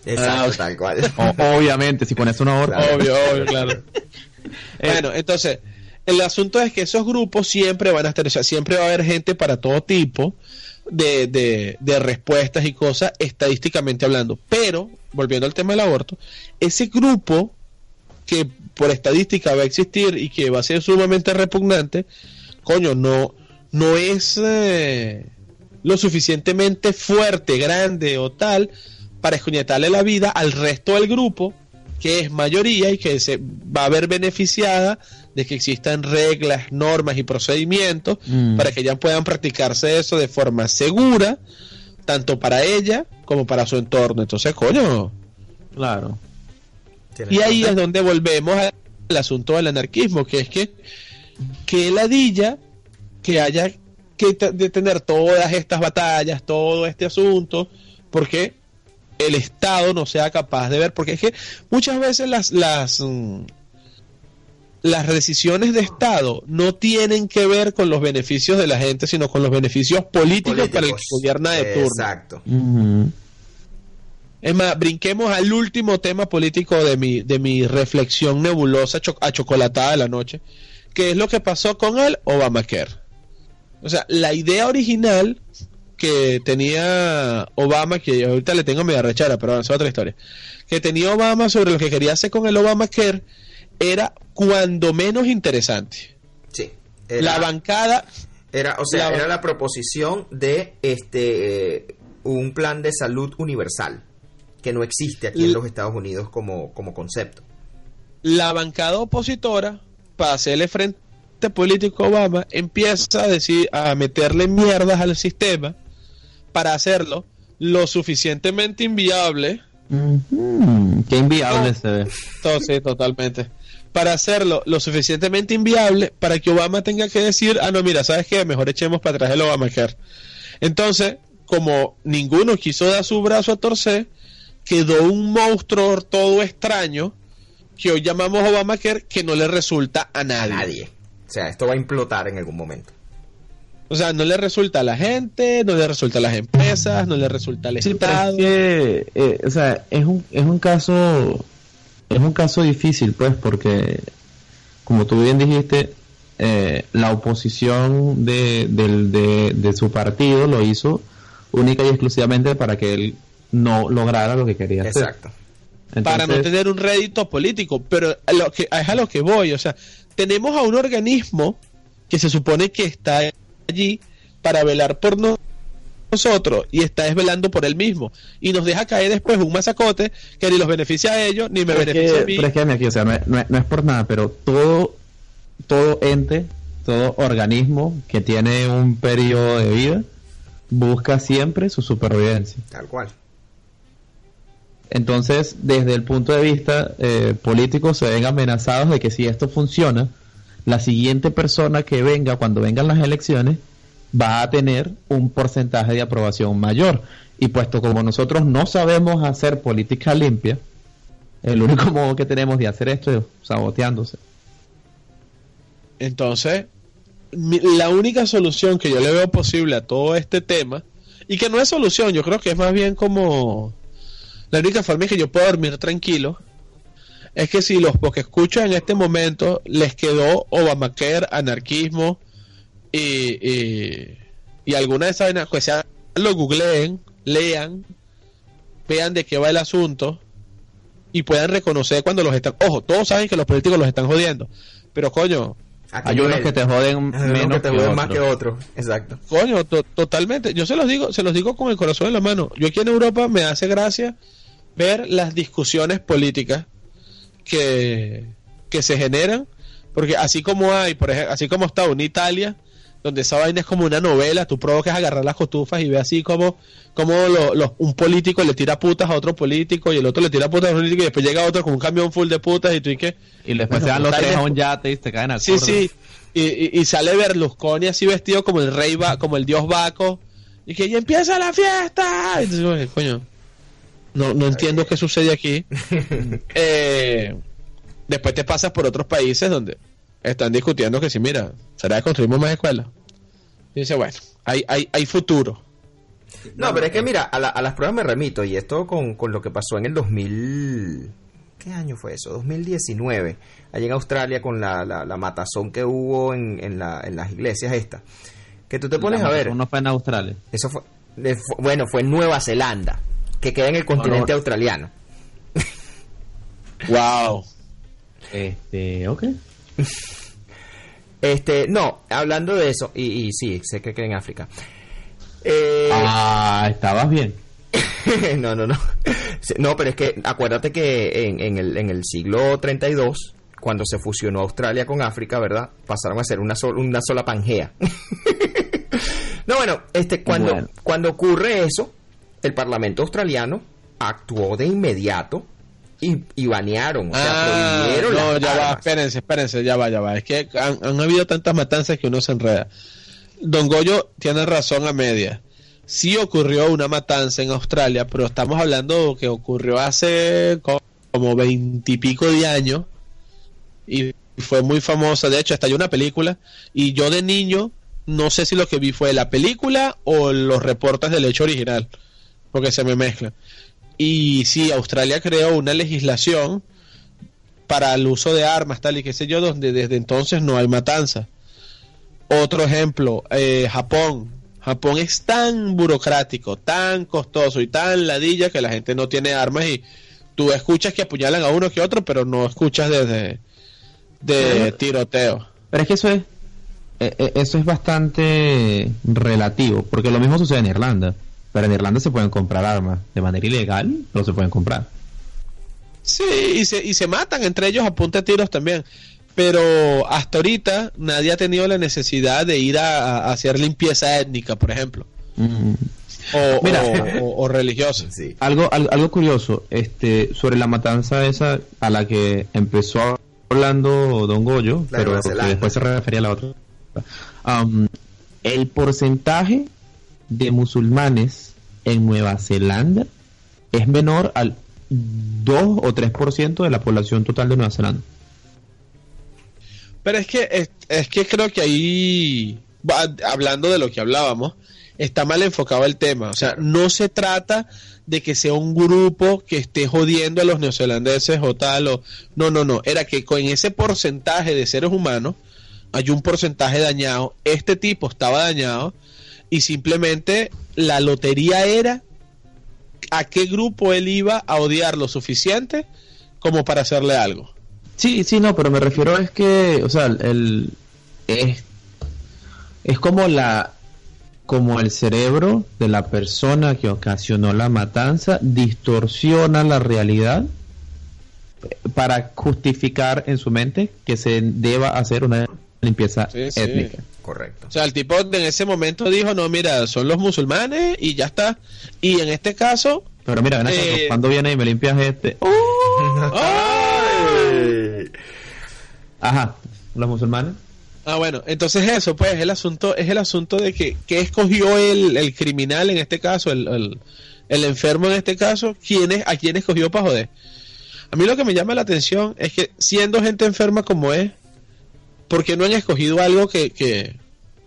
Exacto, Ah, ok. tal cual. O- obviamente, si pones una orden. Claro. Obvio, obvio, claro. Eh, bueno, entonces, el asunto es que esos grupos siempre van a estar, o sea, siempre va a haber gente para todo tipo de, de, respuestas y cosas, estadísticamente hablando. Pero, volviendo al tema del aborto, ese grupo que por estadística va a existir y que va a ser sumamente repugnante, coño, no, no es eh, lo suficientemente fuerte, grande o tal para escoñetarle la vida al resto del grupo que es mayoría y que se va a ver beneficiada de que existan reglas, normas y procedimientos Mm. para que ya puedan practicarse eso de forma segura, tanto para ella como para su entorno. Entonces, coño, Claro. Y ahí es donde volvemos al asunto del anarquismo, que es que que ladilla que haya que tener todas estas batallas, todo este asunto, porque el Estado no sea capaz de ver, porque es que muchas veces las las mm, las decisiones de Estado no tienen que ver con los beneficios de la gente, sino con los beneficios políticos, para el que gobierna de turno. Exacto. Es más, brinquemos al último tema político de mi, de mi reflexión nebulosa, cho- achocolatada de la noche, que es lo que pasó con el Obamacare. O sea, la idea original que tenía Obama, que ahorita le tengo media rechara, pero es otra historia, que tenía Obama sobre lo que quería hacer con el Obamacare, era cuando menos interesante. Sí. Era, La bancada, era, o sea, la- era la proposición de este eh, un plan de salud universal que no existe aquí en los Estados Unidos como, como concepto. la bancada opositora, para hacerle frente político a Obama, empieza a decir, a meterle mierdas al sistema para hacerlo lo suficientemente inviable. Qué inviable No. se ve. entonces totalmente, para hacerlo lo suficientemente inviable para que Obama tenga que decir, ah no, mira, ¿sabes qué? Mejor echemos para atrás el Obamacare. Entonces, como ninguno quiso dar su brazo a torcer, quedó un monstruo todo extraño que hoy llamamos Obamacare que no le resulta a A nadie. nadie. O sea, esto va a implotar en algún momento. O sea, no le resulta a la gente, no le resulta a las empresas, no le resulta al Sí, pero Estado. es que, eh, o sea, es un, es un caso, es un caso difícil, pues, porque, como tú bien dijiste, eh, la oposición de, del- de, de su partido lo hizo única y exclusivamente para que él no lograra lo que quería hacer. Exacto. para no tener un rédito político, pero a lo que, es a lo que voy, o sea, tenemos a un organismo que se supone que está allí para velar por no- nosotros y está desvelando por él mismo y nos deja caer después un masacote que ni los beneficia a ellos ni me Pero beneficia que, a mí. pero es que, aquí, o sea, no es, no es- no es por nada, pero todo, todo ente, todo organismo que tiene un periodo de vida busca siempre su supervivencia. Tal cual. Entonces, desde el punto de vista eh, político, se ven amenazados de que si esto funciona, la siguiente persona que venga cuando vengan las elecciones va a tener un porcentaje de aprobación mayor. Y puesto como nosotros no sabemos hacer política limpia, el único modo que tenemos de hacer esto es saboteándose. Entonces, la única solución que yo le veo posible a todo este tema, y que no es solución, yo creo que es más bien como la única forma en que yo puedo dormir tranquilo, es que si los que escucho en este momento les quedó Obamacare, anarquismo y, y, y alguna de esas vainas, pues ya lo googleen, lean, vean de qué va el asunto y puedan reconocer cuando los están... Ojo, todos saben que los políticos los están jodiendo, pero coño, ¿A qué Hay unos que te joden Hay menos que te que joden más otros. que otros. Exacto. Coño, to- totalmente. Yo se los digo, se los digo con el corazón en la mano. Yo aquí en Europa me hace gracia ver las discusiones políticas que, que se generan, porque así como hay, por ejemplo, así como está una Italia, donde esa vaina es como una novela, tú provocas agarrar las cotufas y ve así como, como lo- lo- un político le tira putas a otro político y el otro le tira putas a otro político y después llega otro con un camión full de putas y tú y que... Y después Bueno, se van los tres a un yate y se caen a Sí, sí. Y, y- y sale Berlusconi así vestido como el rey, va, como el dios Baco. Y que ya empieza la fiesta. Y entonces, oye, coño, no, no entiendo qué sucede aquí. Eh, después te pasas por otros países donde están discutiendo que si, mira, ¿será que construimos más escuelas? Y dice, bueno, hay, hay, hay futuro. No, pero es que mira, a, la- a las pruebas me remito y esto con, con lo que pasó en el 2000... ¿Qué año fue eso? 2019. Allá en Australia con la, la, la matazón que hubo en, en, la- en las iglesias estas. Que tú te pones a ver... Uno fue en Australia. Eso fue, de- fu- bueno, fue en Nueva Zelanda, que queda en el continente australiano. Wow. Este, ok. Este, no, hablando de eso, y, y sí, sé que en África. Eh, Ah, estabas bien. no, no, no. No, pero es que acuérdate que en, en el, en el siglo 32, cuando se fusionó Australia con África, ¿verdad? Pasaron a ser una, sol- una sola Pangea. no, bueno, este, cuando, Bueno. cuando ocurre eso, el Parlamento australiano actuó de inmediato y, y banearon, o sea, Ah, prohibieron no, las ya va, espérense, espérense, ya va, ya va. Es que han, han habido tantas matanzas que uno se enreda. Don Goyo tiene razón a media. Sí ocurrió una matanza en Australia, pero estamos hablando que ocurrió hace co- como veintipico de años y fue muy famosa. De hecho, hasta hay una película y yo de niño no sé si lo que vi fue la película o los reportes del hecho original, porque se me mezclan. Y sí, Australia creó una legislación para el uso de armas, tal y qué sé yo, donde desde entonces no hay matanza. Otro ejemplo, eh, Japón. Japón es tan burocrático, tan costoso y tan ladilla que la gente no tiene armas y tú escuchas que apuñalan a uno que otro, pero no escuchas desde de tiroteo. Pero es que eso es, eh, eh, eso es bastante relativo, porque lo mismo sucede en Irlanda. Pero en Irlanda se pueden comprar armas de manera ilegal, pero se pueden comprar. Sí, y se, y se matan entre ellos a punta de tiros también. Pero hasta ahorita nadie ha tenido la necesidad de ir a, a hacer limpieza étnica, por ejemplo. Mm. O, Mira. o- o- o religiosa. Sí. Algo, al- algo curioso, este, sobre la matanza esa a la que empezó hablando Don Goyo, pero después se refería a la otra. Am, el porcentaje de musulmanes en Nueva Zelanda es menor al 2 o 3% de la población total de Nueva Zelanda. Pero es que es, que creo que ahí, hablando de lo que hablábamos, está mal enfocado el tema. O sea, no se trata de que sea un grupo que esté jodiendo a los neozelandeses o tal. O, no, no, no. Era que con ese porcentaje de seres humanos hay un porcentaje dañado. Este tipo estaba dañado y simplemente la lotería era a qué grupo él iba a odiar lo suficiente como para hacerle algo. Sí, sí, no, pero me refiero es que, o sea, el es, es como la como el cerebro de la persona que ocasionó la matanza distorsiona la realidad para justificar en su mente que se deba hacer una limpieza Sí, sí. Correcto. O sea, el tipo en ese momento dijo, no, mira, son los musulmanes y ya está. Y en este caso... Pero mira, ven acá, Eh. cuando viene y me limpias este, Ay. ajá, los musulmanes. Ah, bueno, entonces eso, pues, el asunto, es el asunto de que, que escogió el, el criminal en este caso, el, el, el enfermo en este caso, quién es, a quién escogió para joder. A mí lo que me llama la atención es que siendo gente enferma como es, ¿por qué no han escogido algo que, que,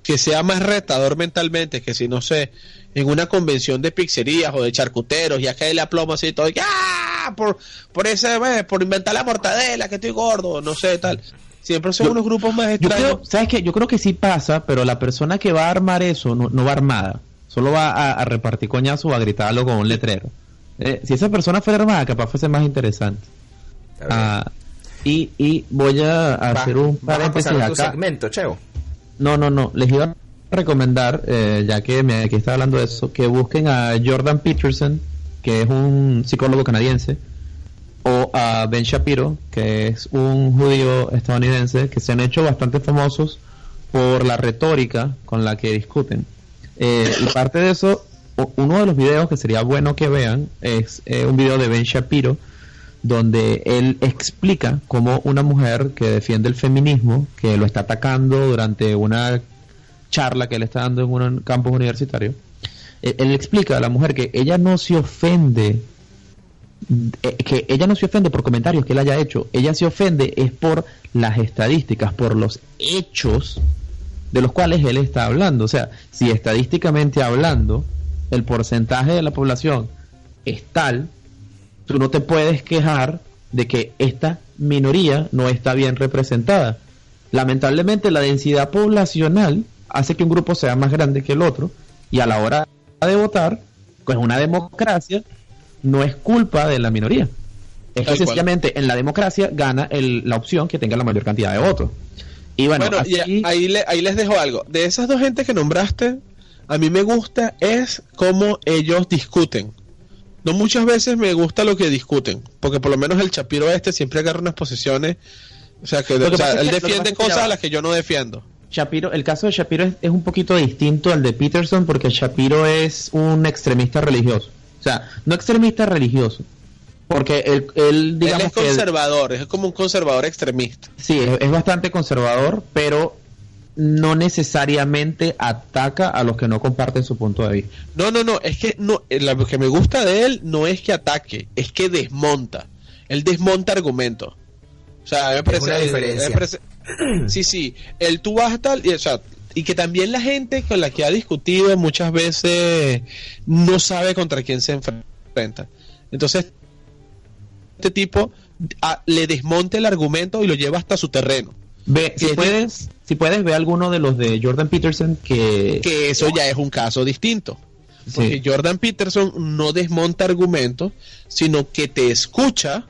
que sea más retador mentalmente? Que si, no sé, en una convención de pizzerías o de charcuteros, ya que le aplomo así y todo, y que, ¡ah! Por, por ese, eh, por inventar la mortadela, que estoy gordo, no sé, tal. Siempre son Yo- unos grupos más Yo extraños. creo, ¿sabes qué? Yo creo que sí pasa, pero la persona que va a armar eso no, no va armada. Solo va a, a repartir coñazo o a gritarlo con un letrero. Eh, si esa persona fuera armada, capaz fuese más interesante. A ver. Ah, y, y voy a Va- hacer un a paréntesis pasar a tu acá. segmento, Cheo. No, no, no. Les iba a recomendar, eh, ya que me aquí está hablando de eso, que busquen a Jordan Peterson que es un psicólogo canadiense, o a Ben Shapiro, que es un judío estadounidense, que se han hecho bastante famosos por la retórica con la que discuten. Eh, y parte de eso, uno de los videos que sería bueno que vean es eh, un video de Ben Shapiro, donde él explica cómo una mujer que defiende el feminismo, que lo está atacando durante una charla que él está dando en un campus universitario, él, él explica a la mujer que ella no se ofende eh, que ella no se ofende por comentarios que él haya hecho, ella se ofende es por las estadísticas, por los hechos de los cuales él está hablando. O sea, si estadísticamente hablando el porcentaje de la población es tal, tú no te puedes quejar de que esta minoría no está bien representada. Lamentablemente la densidad poblacional hace que un grupo sea más grande que el otro y a la hora de votar, pues una democracia no es culpa de la minoría. Es que sencillamente en la democracia gana el- la opción que tenga la mayor cantidad de votos. Y bueno, Bueno, y así- ahí, le- ahí les dejo algo. De esas dos gente que nombraste, a mí me gusta es cómo ellos discuten. No muchas veces me gusta lo que discuten, porque por lo menos el Chapiro este siempre agarra unas posiciones, o sea, que, o sea, él que- defiende que cosas a las que yo no defiendo. Shapiro, el caso de Shapiro es, es un poquito distinto al de Peterson porque Shapiro es un extremista religioso. O sea, no extremista religioso. Porque él, él digamos él es que conservador, es como un conservador extremista. sí, es, es bastante conservador, pero no necesariamente ataca a los que no comparten su punto de vista. No, no, no, es que no, eh, lo que me gusta de él no es que ataque, es que desmonta. Él desmonta argumentos. O sea, me parece, una diferencia. me parece- sí, sí, él tú vas a tal, y, o sea, y que también la gente con la que ha discutido muchas veces no sabe contra quién se enfrenta. Entonces, este tipo le desmonta el argumento y lo lleva hasta su terreno. Ve, si puedes, si puedes ver alguno de los de Jordan Peterson que, Que eso ya es un caso distinto. Porque Sí. Jordan Peterson no desmonta argumentos, sino que te escucha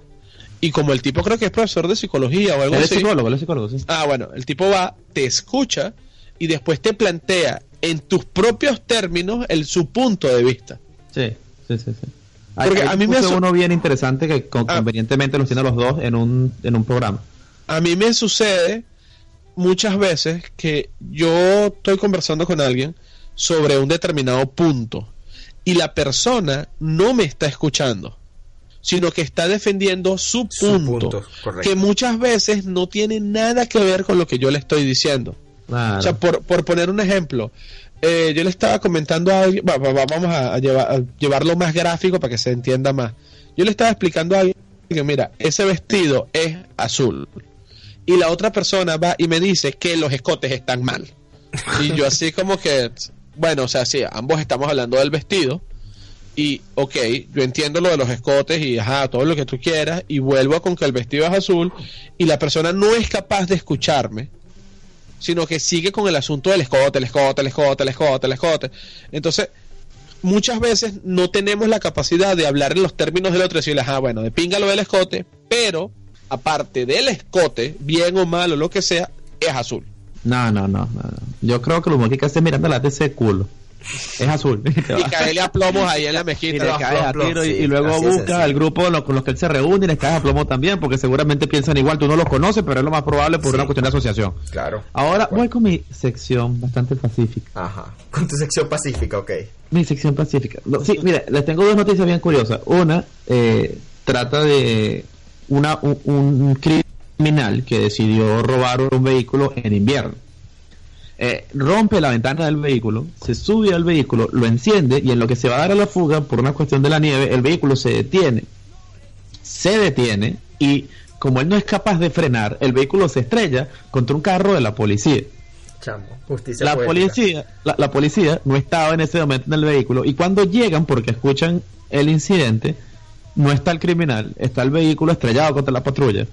y como el tipo creo que es profesor de psicología o algo así. psicólogo, él es psicólogo, sí. Ah, bueno, el tipo va, te escucha y después te plantea en tus propios términos el su punto de vista. Sí, sí, sí, sí. Porque a mí me uno bien interesante que con- Ah. convenientemente los tiene los dos en un, en un programa. A mí me sucede muchas veces que yo estoy conversando con alguien sobre un determinado punto y la persona no me está escuchando, sino que está defendiendo su Su punto, que muchas veces no tiene nada que ver con lo que yo le estoy diciendo. Claro. O sea, por, por poner un ejemplo, eh, yo le estaba comentando a alguien, va- va- va- vamos a, a llevar- a llevarlo más gráfico para que se entienda más. Yo le estaba explicando a alguien que, mira, ese vestido es azul. Y la otra persona va y me dice que los escotes están mal. Y yo así como que, bueno, o sea, sí, ambos estamos hablando del vestido. Y, ok, yo entiendo lo de los escotes y, ajá, todo lo que tú quieras. Y vuelvo con que el vestido es azul. Y la persona no es capaz de escucharme sino que sigue con el asunto del escote, el escote, el escote, el escote, el escote. Entonces, muchas veces no tenemos la capacidad de hablar en los términos del otro y decirle, ah, bueno, de pinga lo del escote, pero aparte del escote, bien o mal o lo que sea, es azul. No, no, no, no. Yo creo que lo que hace mirando la de ese culo. Es azul. Y caerle a plomos ahí en la y le mezquita. caes a tiro y, sí, y luego sencillo. al grupo lo- con los que él se reúne y les caes a plomo también, porque seguramente piensan igual. Tú no los conoces, pero es lo más probable por Sí. una cuestión de asociación. Claro. Ahora Bueno. voy con mi sección bastante pacífica. Ajá. Con tu sección pacífica, ok. Mi sección pacífica. Sí, mira, les tengo dos noticias bien curiosas. Una eh, trata de una, un, un criminal que decidió robar un vehículo en invierno. Eh, rompe la ventana del vehículo, se sube al vehículo, lo enciende y en lo que se va a dar a la fuga por una cuestión de la nieve, el vehículo se detiene. Se detiene y como él no es capaz de frenar, el vehículo se estrella contra un carro de la policía Chamo. Justicia la poética. policía, la, la policía no estaba en ese momento en el vehículo y cuando llegan porque escuchan el incidente, no está el criminal, está el vehículo estrellado contra la patrulla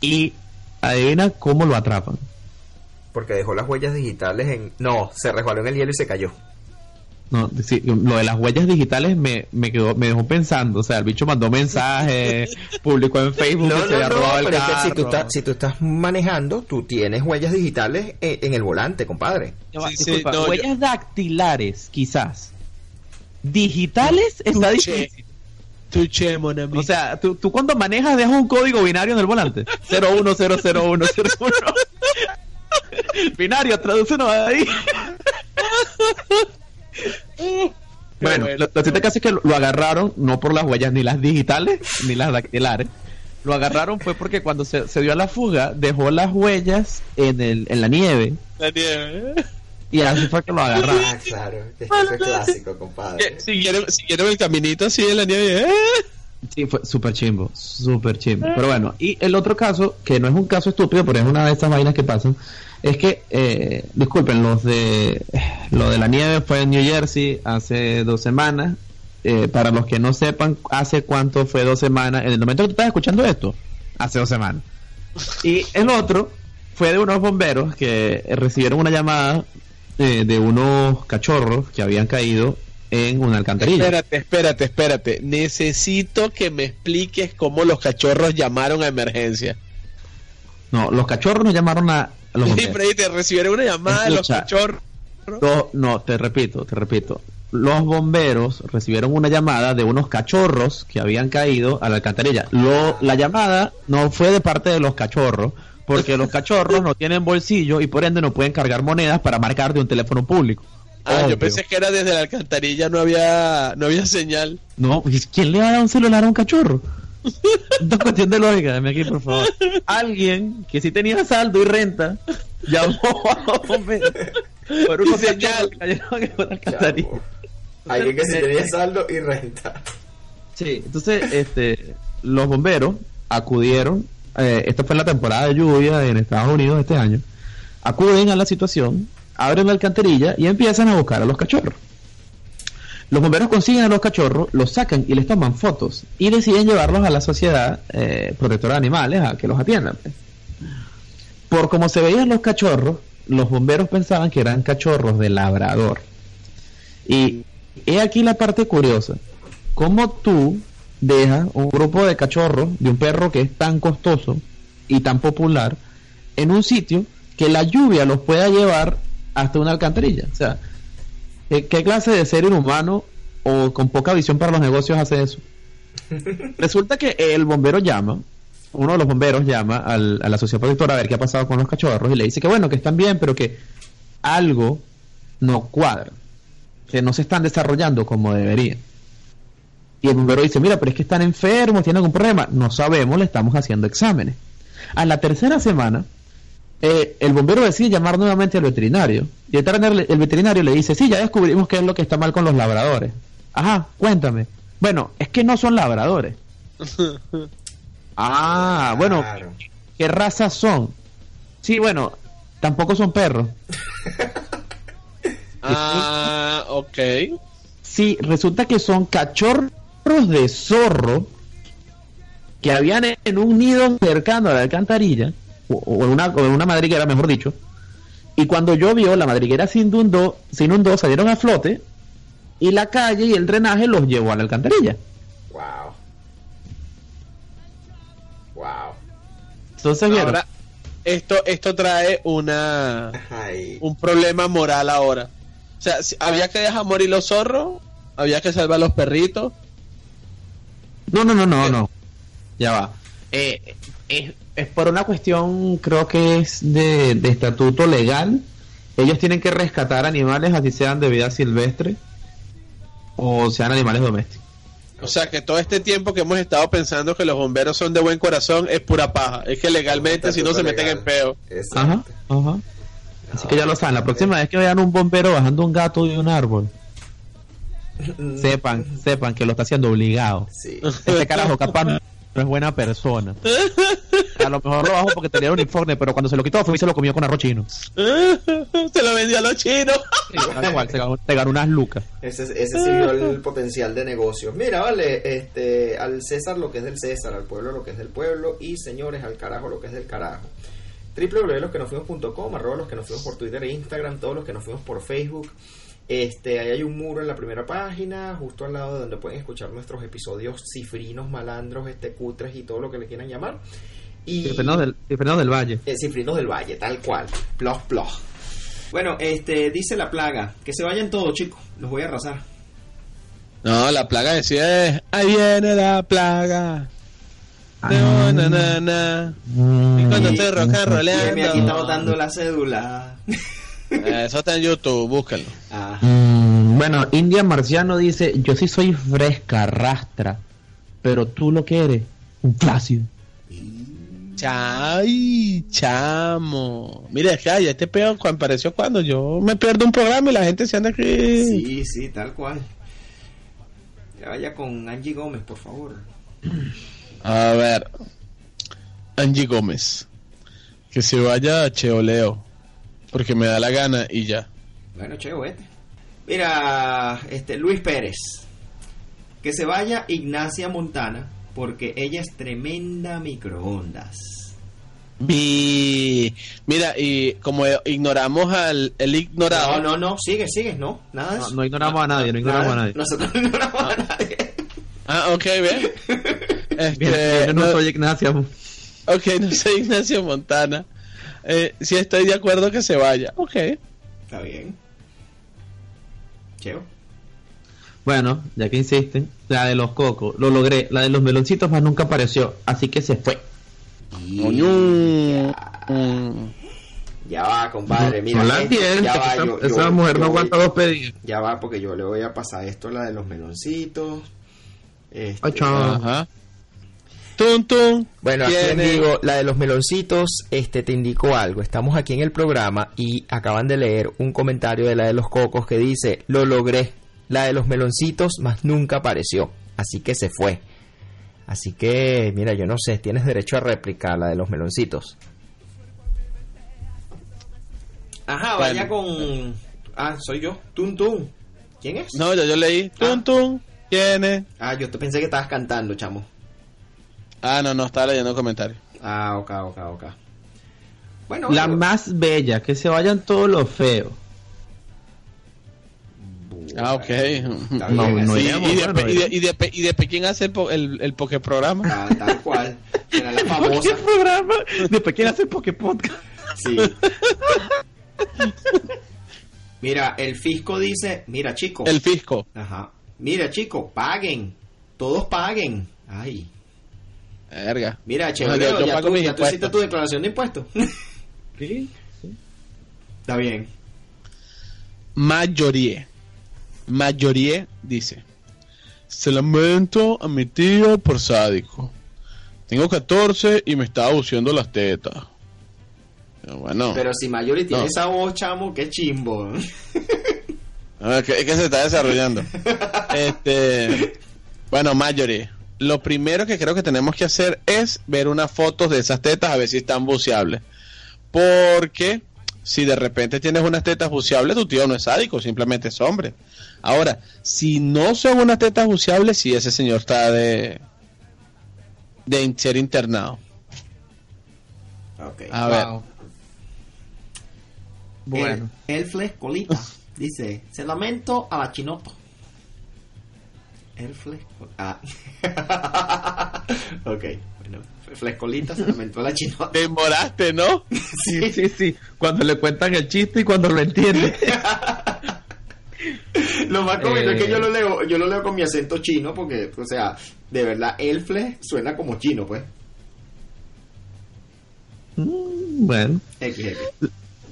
y adivina cómo lo atrapan. Porque dejó las huellas digitales en... No, se resbaló en el hielo y se cayó. No, sí, lo de las huellas digitales me, me quedó, me dejó pensando, o sea, el bicho mandó mensajes, publicó en Facebook No, que se no, había no, robado el pero es que si tú, carro. estás, si tú estás manejando, tú tienes huellas digitales en, en el volante, compadre. Sí, sí, yo- huellas dactilares, quizás. Digitales está difícil. Touché, mon ami. O sea, tú, tú cuando manejas dejas un código binario en el volante. 0100101. binario, tradúcenos ahí. bueno, bueno. lo, cierto que es que lo, lo agarraron no por las huellas ni las digitales ni las dactilares. Lo agarraron fue porque cuando se, se dio a la fuga dejó las huellas en, el, en la nieve La nieve. Y así fue que lo agarraron. Ah, claro. Es clásico, compadre. Siguieron, siguieron el caminito así en la nieve. ¿eh? Sí, fue súper chimbo, súper chimbo. Pero bueno, y el otro caso, que no es un caso estúpido, pero es una de estas vainas que pasan, es que, eh, disculpen, los de, lo de la nieve fue en New Jersey hace dos semanas. Eh, para los que no sepan, hace cuánto fue dos semanas, en el momento que tú estás escuchando esto, hace dos semanas. Y el otro fue de unos bomberos que recibieron una llamada eh, de unos cachorros que habían caído en una alcantarilla. Espérate, espérate, espérate. Necesito que me expliques cómo los cachorros llamaron a emergencia. No, los cachorros nos llamaron a, los Sí, bomberos. Te recibieron una llamada de los cachorros. Los- no, te repito, te repito. Los bomberos recibieron una llamada de unos cachorros que habían caído a la alcantarilla. Lo, la llamada no fue de parte de los cachorros, porque los cachorros no tienen bolsillo y por ende no pueden cargar monedas para marcar de un teléfono público. Ah, Obvio. yo pensé que era desde la alcantarilla, no había, no había señal. No, ¿quién le va a dar un celular a un cachorro? Es cuestión de lógica, dame aquí, por favor. Alguien que sí tenía saldo y renta llamó a los bomberos por unos Señal. Alguien que se tenía saldo y renta. Sí, entonces este, los bomberos acudieron, eh, esta fue la temporada de lluvia en Estados Unidos este año, acuden a la situación, abren la alcantarilla y empiezan a buscar a los cachorros. Los bomberos consiguen a los cachorros, los sacan y les toman fotos y deciden llevarlos a la sociedad eh, protectora de animales a que los atiendan. Por como se veían los cachorros, los bomberos pensaban que eran cachorros de labrador. Y he aquí la parte curiosa. ¿Cómo tú dejas un grupo de cachorros de un perro que es tan costoso y tan popular en un sitio que la lluvia los pueda llevar hasta una alcantarilla? O sea, ¿qué, qué clase de ser inhumano o con poca visión para los negocios hace eso? Resulta que el bombero llama, uno de los bomberos llama al- a la sociedad protectora a ver qué ha pasado con los cachorros y le dice que bueno, que están bien, pero que algo no cuadra, que no se están desarrollando como deberían. Y el bombero dice, mira, pero es que están enfermos, tienen algún problema. No sabemos, le estamos haciendo exámenes. A la tercera semana, eh, el bombero decide llamar nuevamente al veterinario. Y el veterinario, el veterinario le dice, sí, ya descubrimos qué es lo que está mal con los labradores. Ajá, cuéntame. Bueno, es que no son labradores. ah, bueno. ¿qué razas son? Sí, bueno, tampoco son perros. Ah, ok. Sí, resulta que son cachorros de zorro que habían en un nido cercano a la alcantarilla, o, o en, una, o en una madriguera, mejor dicho, y cuando llovió, la madriguera se inundó, se inundó, salieron a flote, y la calle y el drenaje los llevó a la alcantarilla. Wow. Wow. Entonces, vieron, Ahora, esto, esto trae una Ay. un problema moral ahora. O sea, si- había que dejar morir los zorros, había que salvar los perritos. No, no, no, no, no. Ya va. Eh, es, es por una cuestión, creo que es de, de estatuto legal. Ellos tienen que rescatar animales, así sean de vida silvestre o sean animales domésticos. O sea, que todo este tiempo que hemos estado pensando que los bomberos son de buen corazón es pura paja. Es que legalmente si no se meten en peo. Ajá, Exacto. ajá. Así que ya lo saben. La próxima vez que vean un bombero bajando un gato de un árbol, sepan, sepan que lo está haciendo obligado. Sí. Este carajo capaz no es buena persona. A lo mejor lo bajo porque tenía un uniforme, pero cuando se lo quitó fue y se lo comió con arroz chino. se lo vendió a los chinos. Da igual, se ganó, se ganó unas lucas. Ese, ese sí vio el potencial de negocio. Mira, vale, este, al César lo que es del César, al pueblo lo que es del pueblo y señores, al carajo lo que es del carajo. www.losquenofuimos.com, arroba los que nos fuimos por Twitter e Instagram, todos los que nos fuimos por Facebook. Este, ahí hay un muro en la primera página, justo al lado de donde pueden escuchar nuestros episodios cifrinos, malandros, este, cutres y todo lo que le quieran llamar. Y Cifrinos del, Cifrinos del Valle. eh, Cifrinos del Valle, tal cual. Plos, plos. Bueno, este, dice la plaga, que se vayan todos, chicos, los voy a arrasar. No, la plaga decía es, ahí viene la plaga. No, na, na, na. Y cuando estoy rock and Y aquí está botando la cédula. Eh, Eso está en YouTube, búscalo. Ah, Mm, bueno, India Marciano dice, yo sí soy fresca, rastra, pero tú lo que eres, un flácido. Chay, chamo. Mira, es que ay, este peor cuando apareció cuando yo me pierdo un programa y la gente se anda aquí. sí, sí, tal cual. Ya vaya con Angie Gómez, por favor. A ver, Angie Gómez. Que se vaya a Cheoleo. Porque me da la gana y ya. Bueno, che, vete. Mira, este Luis Pérez. Que se vaya Ignacia Montana porque ella es tremenda microondas. Mi... Mira, y como ignoramos al el ignorado. No, no, no, sigue, sigue, no, nada de No, eso. no ignoramos a nadie, no ignoramos Nada, a nadie. Nosotros no ignoramos a nadie. Ah, ok, ve. Este, Bien, bien, yo no, no- soy Ignacia. Ok, no soy Ignacio Montana. Eh, sí estoy de acuerdo que se vaya. Ok. Está bien. Cheo. Bueno, ya que insisten, la de los cocos, lo logré. La de los meloncitos más nunca apareció, así que se fue. Coño. Ya, ya va, compadre. Mira, no la ya va, esa, yo- esa yo- mujer yo no voy- aguanta dos pedidos. Ya va, porque yo le voy a pasar esto, la de los meloncitos. Este, Ay, chao. Ajá. Tum, tum. Bueno, aquí en vivo, la de los meloncitos, este te indicó algo. Estamos aquí en el programa y acaban de leer un comentario de la de los cocos que dice, lo logré. La de los meloncitos más nunca apareció. Así que se fue. Así que, mira, yo no sé, tienes derecho a réplica la de los meloncitos. Ajá, vaya con. Ah, soy yo. Tum Tum. ¿Quién es? No, ya yo leí. Tum, Ah. tum. Tiene. Ah, yo te pensé que estabas cantando, chamo. Ah, no, no, estaba leyendo comentarios. Ah, ok, ok, ok. Bueno, La bueno. más bella, que se vayan todos los feos. Ah, ok. No, no. Sí, y, de, bueno, y, de, y, de, y de Pekín hace el, el, el Poké programa. Ah, tal cual. Era la ¿Qué famosa. programa? Después quién hace Poké Podcast. Sí. Mira, el fisco dice, mira chico. El fisco. Ajá. Mira chico, paguen. Todos paguen. Ay. Verga. Mira, chévere, yo- yo ya, pago tú, ya tú hiciste tu declaración de impuestos. Está bien. Mayoría. Mayoría dice: Se lamento a mi tío por sádico. Tengo 14 y me está abusiendo las tetas. Pero Bueno, Pero si Mayori tiene No. esa voz, chamo, qué chimbo. a ver, que- es que se está desarrollando. este, bueno, Mayoría. Lo primero que creo que tenemos que hacer es ver unas fotos de esas tetas a ver si están buceables. Porque si de repente tienes unas tetas buceables, tu tío no es sádico, simplemente es hombre. Ahora, si no son unas tetas buceables, sí ese señor está de de ser internado. ok. A ver, Wow. Bueno. El, el flex colita. Dice, se lamento a la chinota. El flex Ah. ok, bueno. Flex colita se lamentó a la chinota. te demoraste, ¿no? Sí, sí, sí. Cuando le cuentan el chiste y cuando lo entiende. Lo más cómico es que Eh. yo lo leo, yo lo leo con mi acento chino porque, o sea, de verdad, el flex suena como chino, pues. Mm, bueno.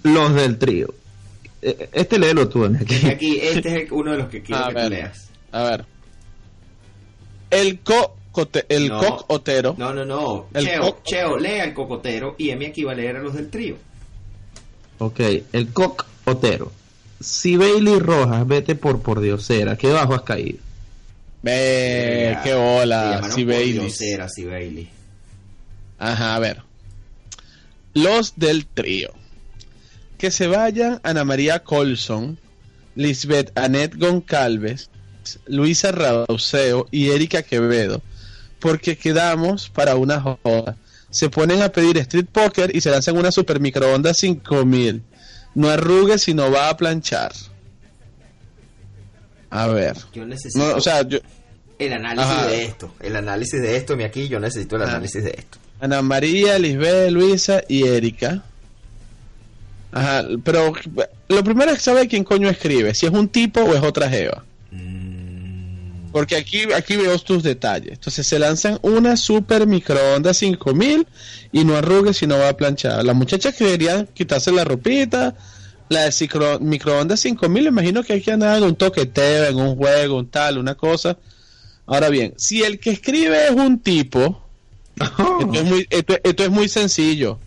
Los del trío. Eh, Este léelo tú, aquí. aquí, este es uno de los que quiero A que ver. tú leas. A ver. El cocote, el No. cocotero. No, no, no. El Cheo, co- Cheo, lea el cocotero y Emi aquí va a leer a los del trío. Ok, el coc otero. Si Bailey Rojas, vete por por diosera, qué bajo has caído. Ve, qué llamaron si Bailey. diosera, si Bailey. Ajá, a ver. Los del trío. Que se vayan Ana María Colson, Lisbeth Annette Goncalves, Luisa Rauseo y Erika Quevedo. Porque quedamos para una joda. Se ponen a pedir street poker y se lanzan una super microondas 5000. No arrugue si no va a planchar. A ver. Yo necesito No, o sea, yo, el análisis Ajá. de esto. El análisis de esto, mi aquí, yo necesito el Ajá. análisis de esto. Ana María, Lisbeth, Luisa y Erika. Ajá, pero lo primero es saber quién coño escribe, si es un tipo o es otra jeva. Porque aquí, aquí veo tus detalles. Entonces se lanzan una super microondas 5000 y no arrugue si no va a planchar. Las muchachas querían quitarse la ropita. La de micro, microondas 5000, imagino que hay que andar en un toqueteo, en un juego, un tal, una cosa. Ahora bien, si el que escribe es un tipo, esto, es muy, esto, esto es muy sencillo.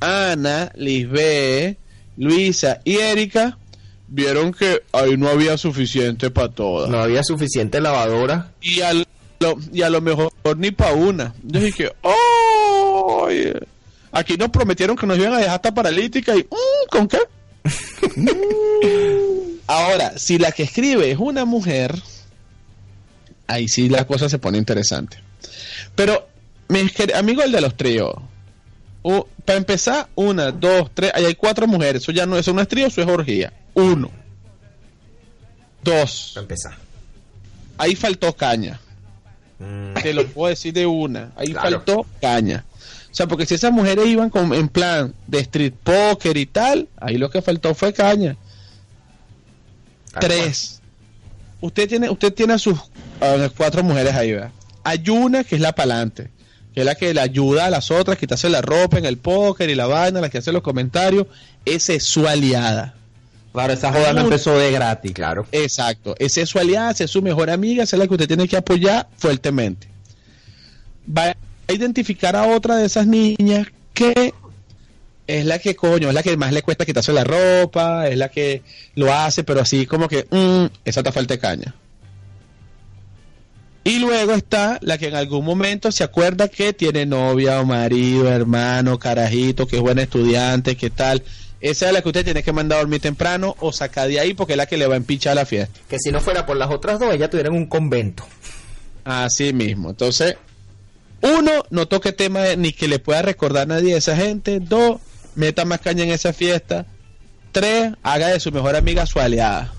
Ana, Lisbeth, Luisa y Erika vieron que ahí no había suficiente para todas. No había suficiente lavadora. Y a lo, y a lo mejor ni para una. Yo dije, ¡oh! Aquí nos prometieron que nos iban a dejar hasta paralítica y "Mm, ¿con qué? Ahora, si la que escribe es una mujer, ahí sí la cosa se pone interesante. Pero, quer- amigo el de los tríos, u- para empezar, una, dos, tres, ahí hay cuatro mujeres, eso ya no eso no es trío, eso es orgía. Uno. Dos. Empezar. Ahí faltó caña. Mm, Te lo puedo decir de una. Ahí Claro. faltó caña. O sea, porque si esas mujeres iban con, en plan de street poker y tal, ahí lo que faltó fue caña. Tres. Usted tiene, usted tiene a sus a las cuatro mujeres ahí, ¿verdad? Hay una que es la palante, que es la que le ayuda a las otras a quitarse la ropa en el póker y la vaina, la que hace los comentarios. Esa es su aliada. Claro, esa joda no empezó de gratis. Claro. Exacto. Esa es su aliada, esa es su mejor amiga, esa es la que usted tiene que apoyar fuertemente. Va a identificar a otra de esas niñas que es la que, coño, es la que más le cuesta quitarse la ropa, es la que lo hace, pero así como que, mm, esa te falta de caña. Y luego está la que en algún momento se acuerda que tiene novia o marido, hermano, carajito, que es buen estudiante, que tal. Esa es la que usted tiene que mandar a dormir temprano o sacar de ahí porque es la que le va a empichar la fiesta. Que si no fuera por las otras dos, ellas tuvieran un convento. Así mismo. Entonces, uno, no toque tema de- ni que le pueda recordar a nadie de esa gente. Dos, meta más caña en esa fiesta. Tres, haga de su mejor amiga su aliada.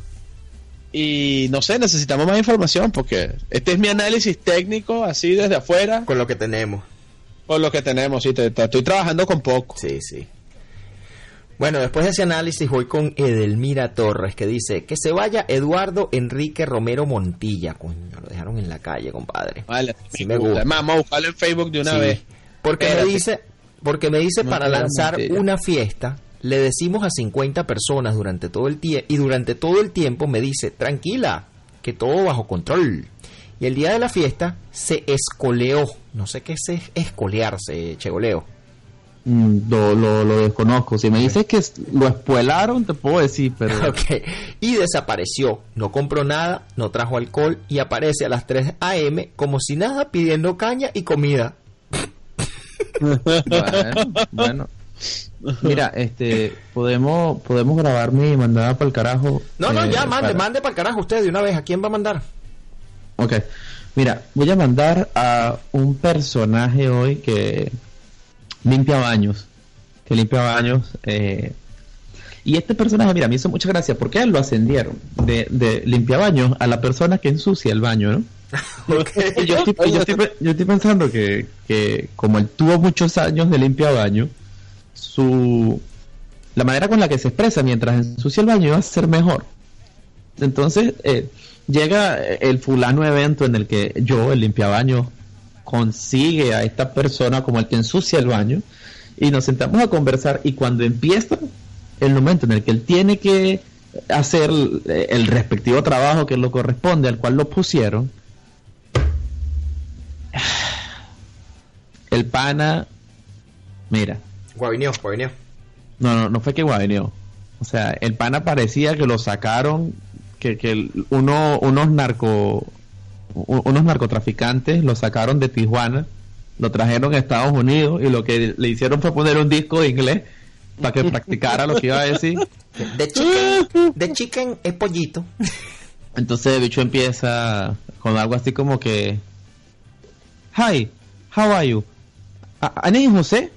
Y no sé, necesitamos más información porque este es mi análisis técnico, así desde afuera, Con lo que tenemos. por lo que tenemos. Sí, te- te- estoy trabajando con poco. Sí, sí. Bueno, después de ese análisis voy con Edelmira Torres que dice que se vaya Eduardo Enrique Romero Montilla. Coño, lo dejaron en la calle, compadre. Vale, Sí me gusta. Además, Vamos a buscarlo en Facebook de una Sí. vez. Porque me dice, porque me dice No para lanzar Montilla. una fiesta, le decimos a 50 personas durante todo el tiempo y durante todo el tiempo me dice, "Tranquila, que todo bajo control." Y el día de la fiesta se escoleó. No sé qué es escolearse, Chegoleo. Mm, Lo, lo, lo desconozco. Si me dices que lo espuelaron, te puedo decir, pero. Ok. Y desapareció. No compró nada, no trajo alcohol y aparece a las 3 a.m. como si nada pidiendo caña y comida. Bueno, bueno. Mira, este, podemos, podemos grabarme y mandar para el carajo. No, no, eh, ya, mande, para- mande para el carajo usted de una vez. ¿A quién va a mandar? Ok. Mira, voy a mandar a un personaje hoy que limpia baños. Que limpia baños. eh, y este personaje, mira, me hizo mucha gracia porque él lo ascendieron de, de limpia baños a la persona que ensucia el baño, ¿no? Y yo, estoy, yo estoy yo estoy pensando que, que como él tuvo muchos años de limpia baño, su la manera con la que se expresa mientras ensucia el baño iba a ser mejor. Entonces eh, llega el fulano evento en el que yo, el limpiabaño, consigue a esta persona como el que ensucia el baño y nos sentamos a conversar y cuando empieza el momento en el que él tiene que hacer el respectivo trabajo que lo corresponde al cual lo pusieron, el pana, mira, Guavineo, guavineo. no, no, no fue que guavineó. O sea, el pana parecía que lo sacaron, que, que uno, unos narco, unos narcotraficantes lo sacaron de Tijuana, lo trajeron a Estados Unidos y lo que le hicieron fue poner un disco de inglés para que practicara lo que iba a decir. De chicken, de chicken es pollito. Entonces el bicho empieza con algo así como que Hi, how are you? Is Jose.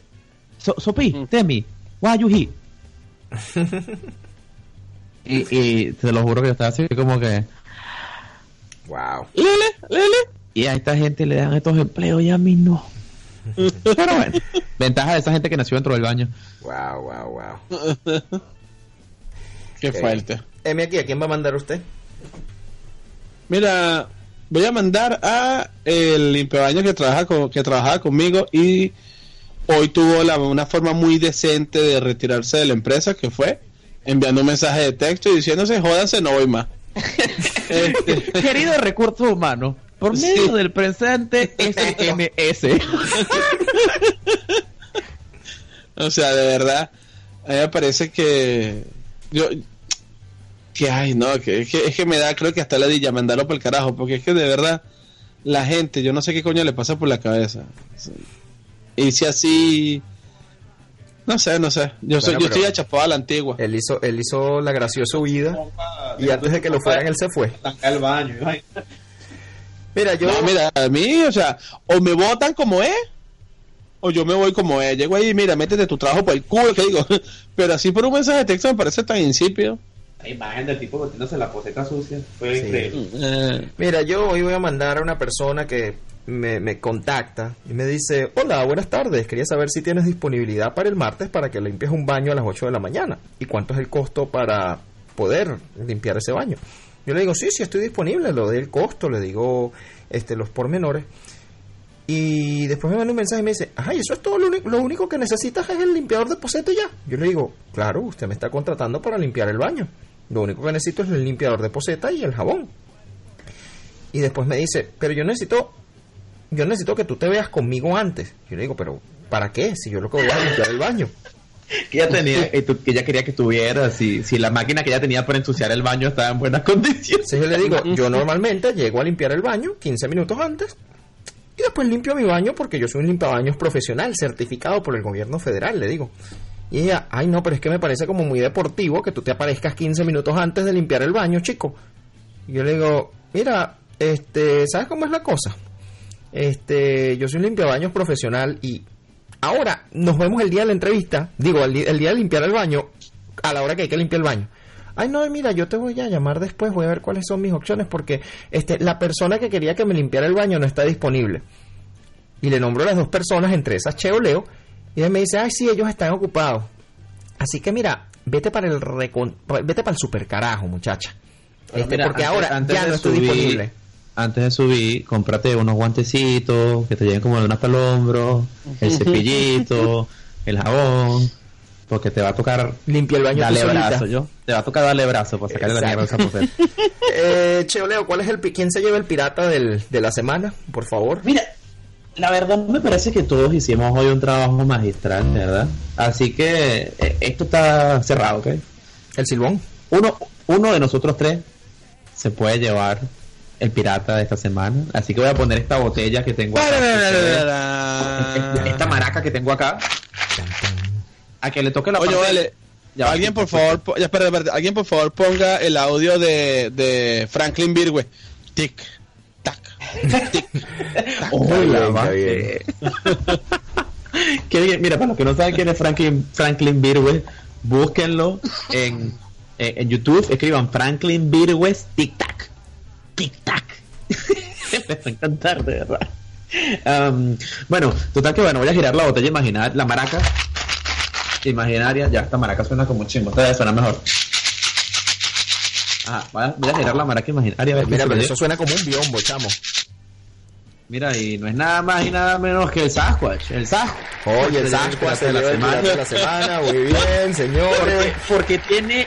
So, Sopi, tell me, why are you here? y, y te lo juro que yo estaba así como que Wow. Lele, y a esta gente le dan estos empleos y a mí no. Pero bueno, ventaja de esa gente que nació dentro del baño. Wow, wow, wow. Qué Ok. fuerte. M aquí, ¿a quién va a mandar usted? Mira, voy a mandar a el limpiabaños que trabaja con, que trabajaba conmigo y hoy tuvo la, una forma muy decente de retirarse de la empresa que fue enviando un mensaje de texto y diciéndose jódanse no voy más. Este, Querido recursos humanos, por Sí. medio del presente SMS. o sea, de verdad, a mí me parece que yo que ay no, que, es que es que me da creo que hasta la dilla mandarlo por el carajo, porque es que de verdad la gente, yo no sé qué coño le pasa por la cabeza. Y si así no sé, no sé. Yo soy yo estoy achapado a la antigua. Él hizo, él hizo la graciosa huida y antes de que lo fueran él se fue. el baño. Mira, yo... No, mira, a mí, o sea, o me votan como es, o yo me voy como es. Llego ahí, mira, métete tu trabajo por el culo, que digo. Pero así por un mensaje de texto me parece tan insípido. La imagen del tipo metiéndose la poseta sucia. Fue Sí. increíble. Eh, Mira, yo hoy voy a mandar a una persona que me, me contacta y me dice, hola, buenas tardes, quería saber si tienes disponibilidad para el martes para que limpies un baño a las 8 de la mañana y cuánto es el costo para poder limpiar ese baño. Yo le digo, sí, sí, estoy disponible, le doy el costo, le digo este, los pormenores. Y después me manda un mensaje y me dice, ay, eso es todo, lo, único- lo único que necesitas es el limpiador de poseta y ya. Yo le digo, claro, usted me está contratando para limpiar el baño. Lo único que necesito es el limpiador de poseta y el jabón. Y después me dice, pero yo necesito, yo necesito que tú te veas conmigo antes. Yo le digo, pero ¿para qué? Si yo lo que voy a limpiar el baño. Que ella tenía, eh, que ella quería que tuviera, si, si la máquina que ella tenía para ensuciar el baño estaba en buenas condiciones. Entonces yo le digo, yo normalmente llego a limpiar el baño 15 minutos antes y después limpio mi baño porque yo soy un limpiabaños profesional certificado por el gobierno federal, le digo. Y ella, ay no, pero es que me parece como muy deportivo que tú te aparezcas 15 minutos antes de limpiar el baño, chico. Y yo le digo, mira, este, ¿sabes cómo es la cosa? Este, yo soy un limpiabaños profesional y ahora nos vemos el día de la entrevista, digo, el, el día de limpiar el baño, a la hora que hay que limpiar el baño. Ay, no, mira, yo te voy a llamar después, voy a ver cuáles son mis opciones porque este, la persona que quería que me limpiara el baño no está disponible. Y le nombro a las dos personas, entre esas Cheo Leo, y él me dice, ay, sí, ellos están ocupados. Así que mira, vete para el recon- vete para el super carajo, muchacha. Este, mira, porque antes- ahora antes ya de no estoy subir- disponible. Antes de subir, cómprate unos guantecitos que te lleguen como de una hasta el hombro, el cepillito, el jabón, porque te va a tocar Limpia el baño solita. brazo, yo. Te va a tocar darle brazo para sacarle la mierda a esa poseta. Eh, Cheo Leo, ¿cuál es el pi- quién se lleva el pirata del, de la semana? Por favor. Mira, la verdad me parece que todos hicimos hoy un trabajo magistral, ¿verdad? Así que eh, esto está cerrado, ¿ok? El silbón. Uno, uno de nosotros tres se puede llevar el pirata de esta semana. Así que voy a poner esta botella que tengo acá. Esta- Esta maraca que tengo acá. A que le toque la Oye, parte- vale. Ya alguien por favor, po- ya, espera, espera, alguien por favor ponga el audio de, de Franklin Virgüe. Tic, tac, tic. Qué bien. Mira, para los que no saben quién es Franklin, Franklin Virgües, búsquenlo en, en, en YouTube, escriban Franklin Virgües Tic Tac. Tic Tac. Me va a encantar, de verdad. Am, bueno, total que bueno, voy a girar la botella imaginaria, la maraca imaginaria. Ya, esta maraca suena como un chingo, esta debe sonar mejor. Ajá, voy a, voy a girar la maraca imaginaria. A ver qué Mira, pero eso suena como un biombo, chamo. Mira, y no es nada más y nada menos que el Sasquatch, el Sasquatch. Oye, el Sasquatch de se la semana. de la semana. Muy bien, señores. Porque, porque tiene,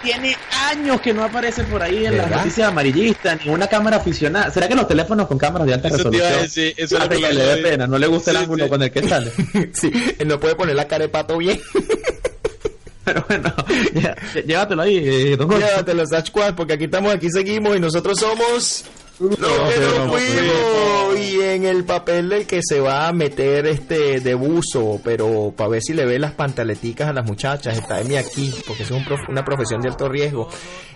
tiene años que no aparece por ahí en las noticias amarillistas, ni una cámara aficionada. ¿Será que los teléfonos con cámaras de alta Eso resolución eso es que le dé pena? No le gusta el ángulo sí. con el que sale. Sí, él no puede poner la cara de pato bien. Pero bueno, ya, llévatelo ahí, eh. Llévatelo, Sasquatch, porque aquí estamos, aquí seguimos y nosotros somos no nos fuimos. Y en el papel del que se va a meter este de buzo, pero para ver si le ve las pantaleticas a las muchachas, está Emi aquí, porque eso es un prof- una profesión de alto riesgo.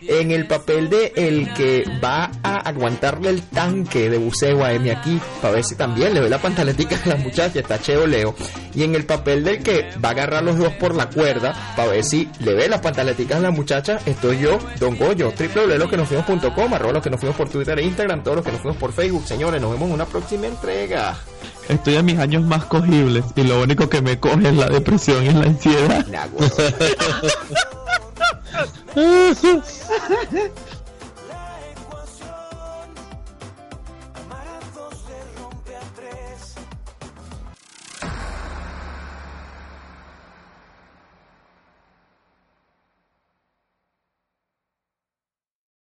En el papel de el que va a aguantarle el tanque de buceo a Emi aquí, para ver si también le ve las pantaleticas a las muchachas, está Cheo Leo. Y en el papel del que va a agarrar los dos por la cuerda, para ver si le ve las pantaleticas a las muchachas, estoy yo, Don Goyo, www.losquenosfuimos.com, arroba los que nos fuimos por Twitter e Instagram, todos los que nos fuimos por Facebook. Señores, nos vemos en una próxima entrega. Estoy en mis años más cogibles y lo único que me coge es la depresión y la ansiedad. Nah.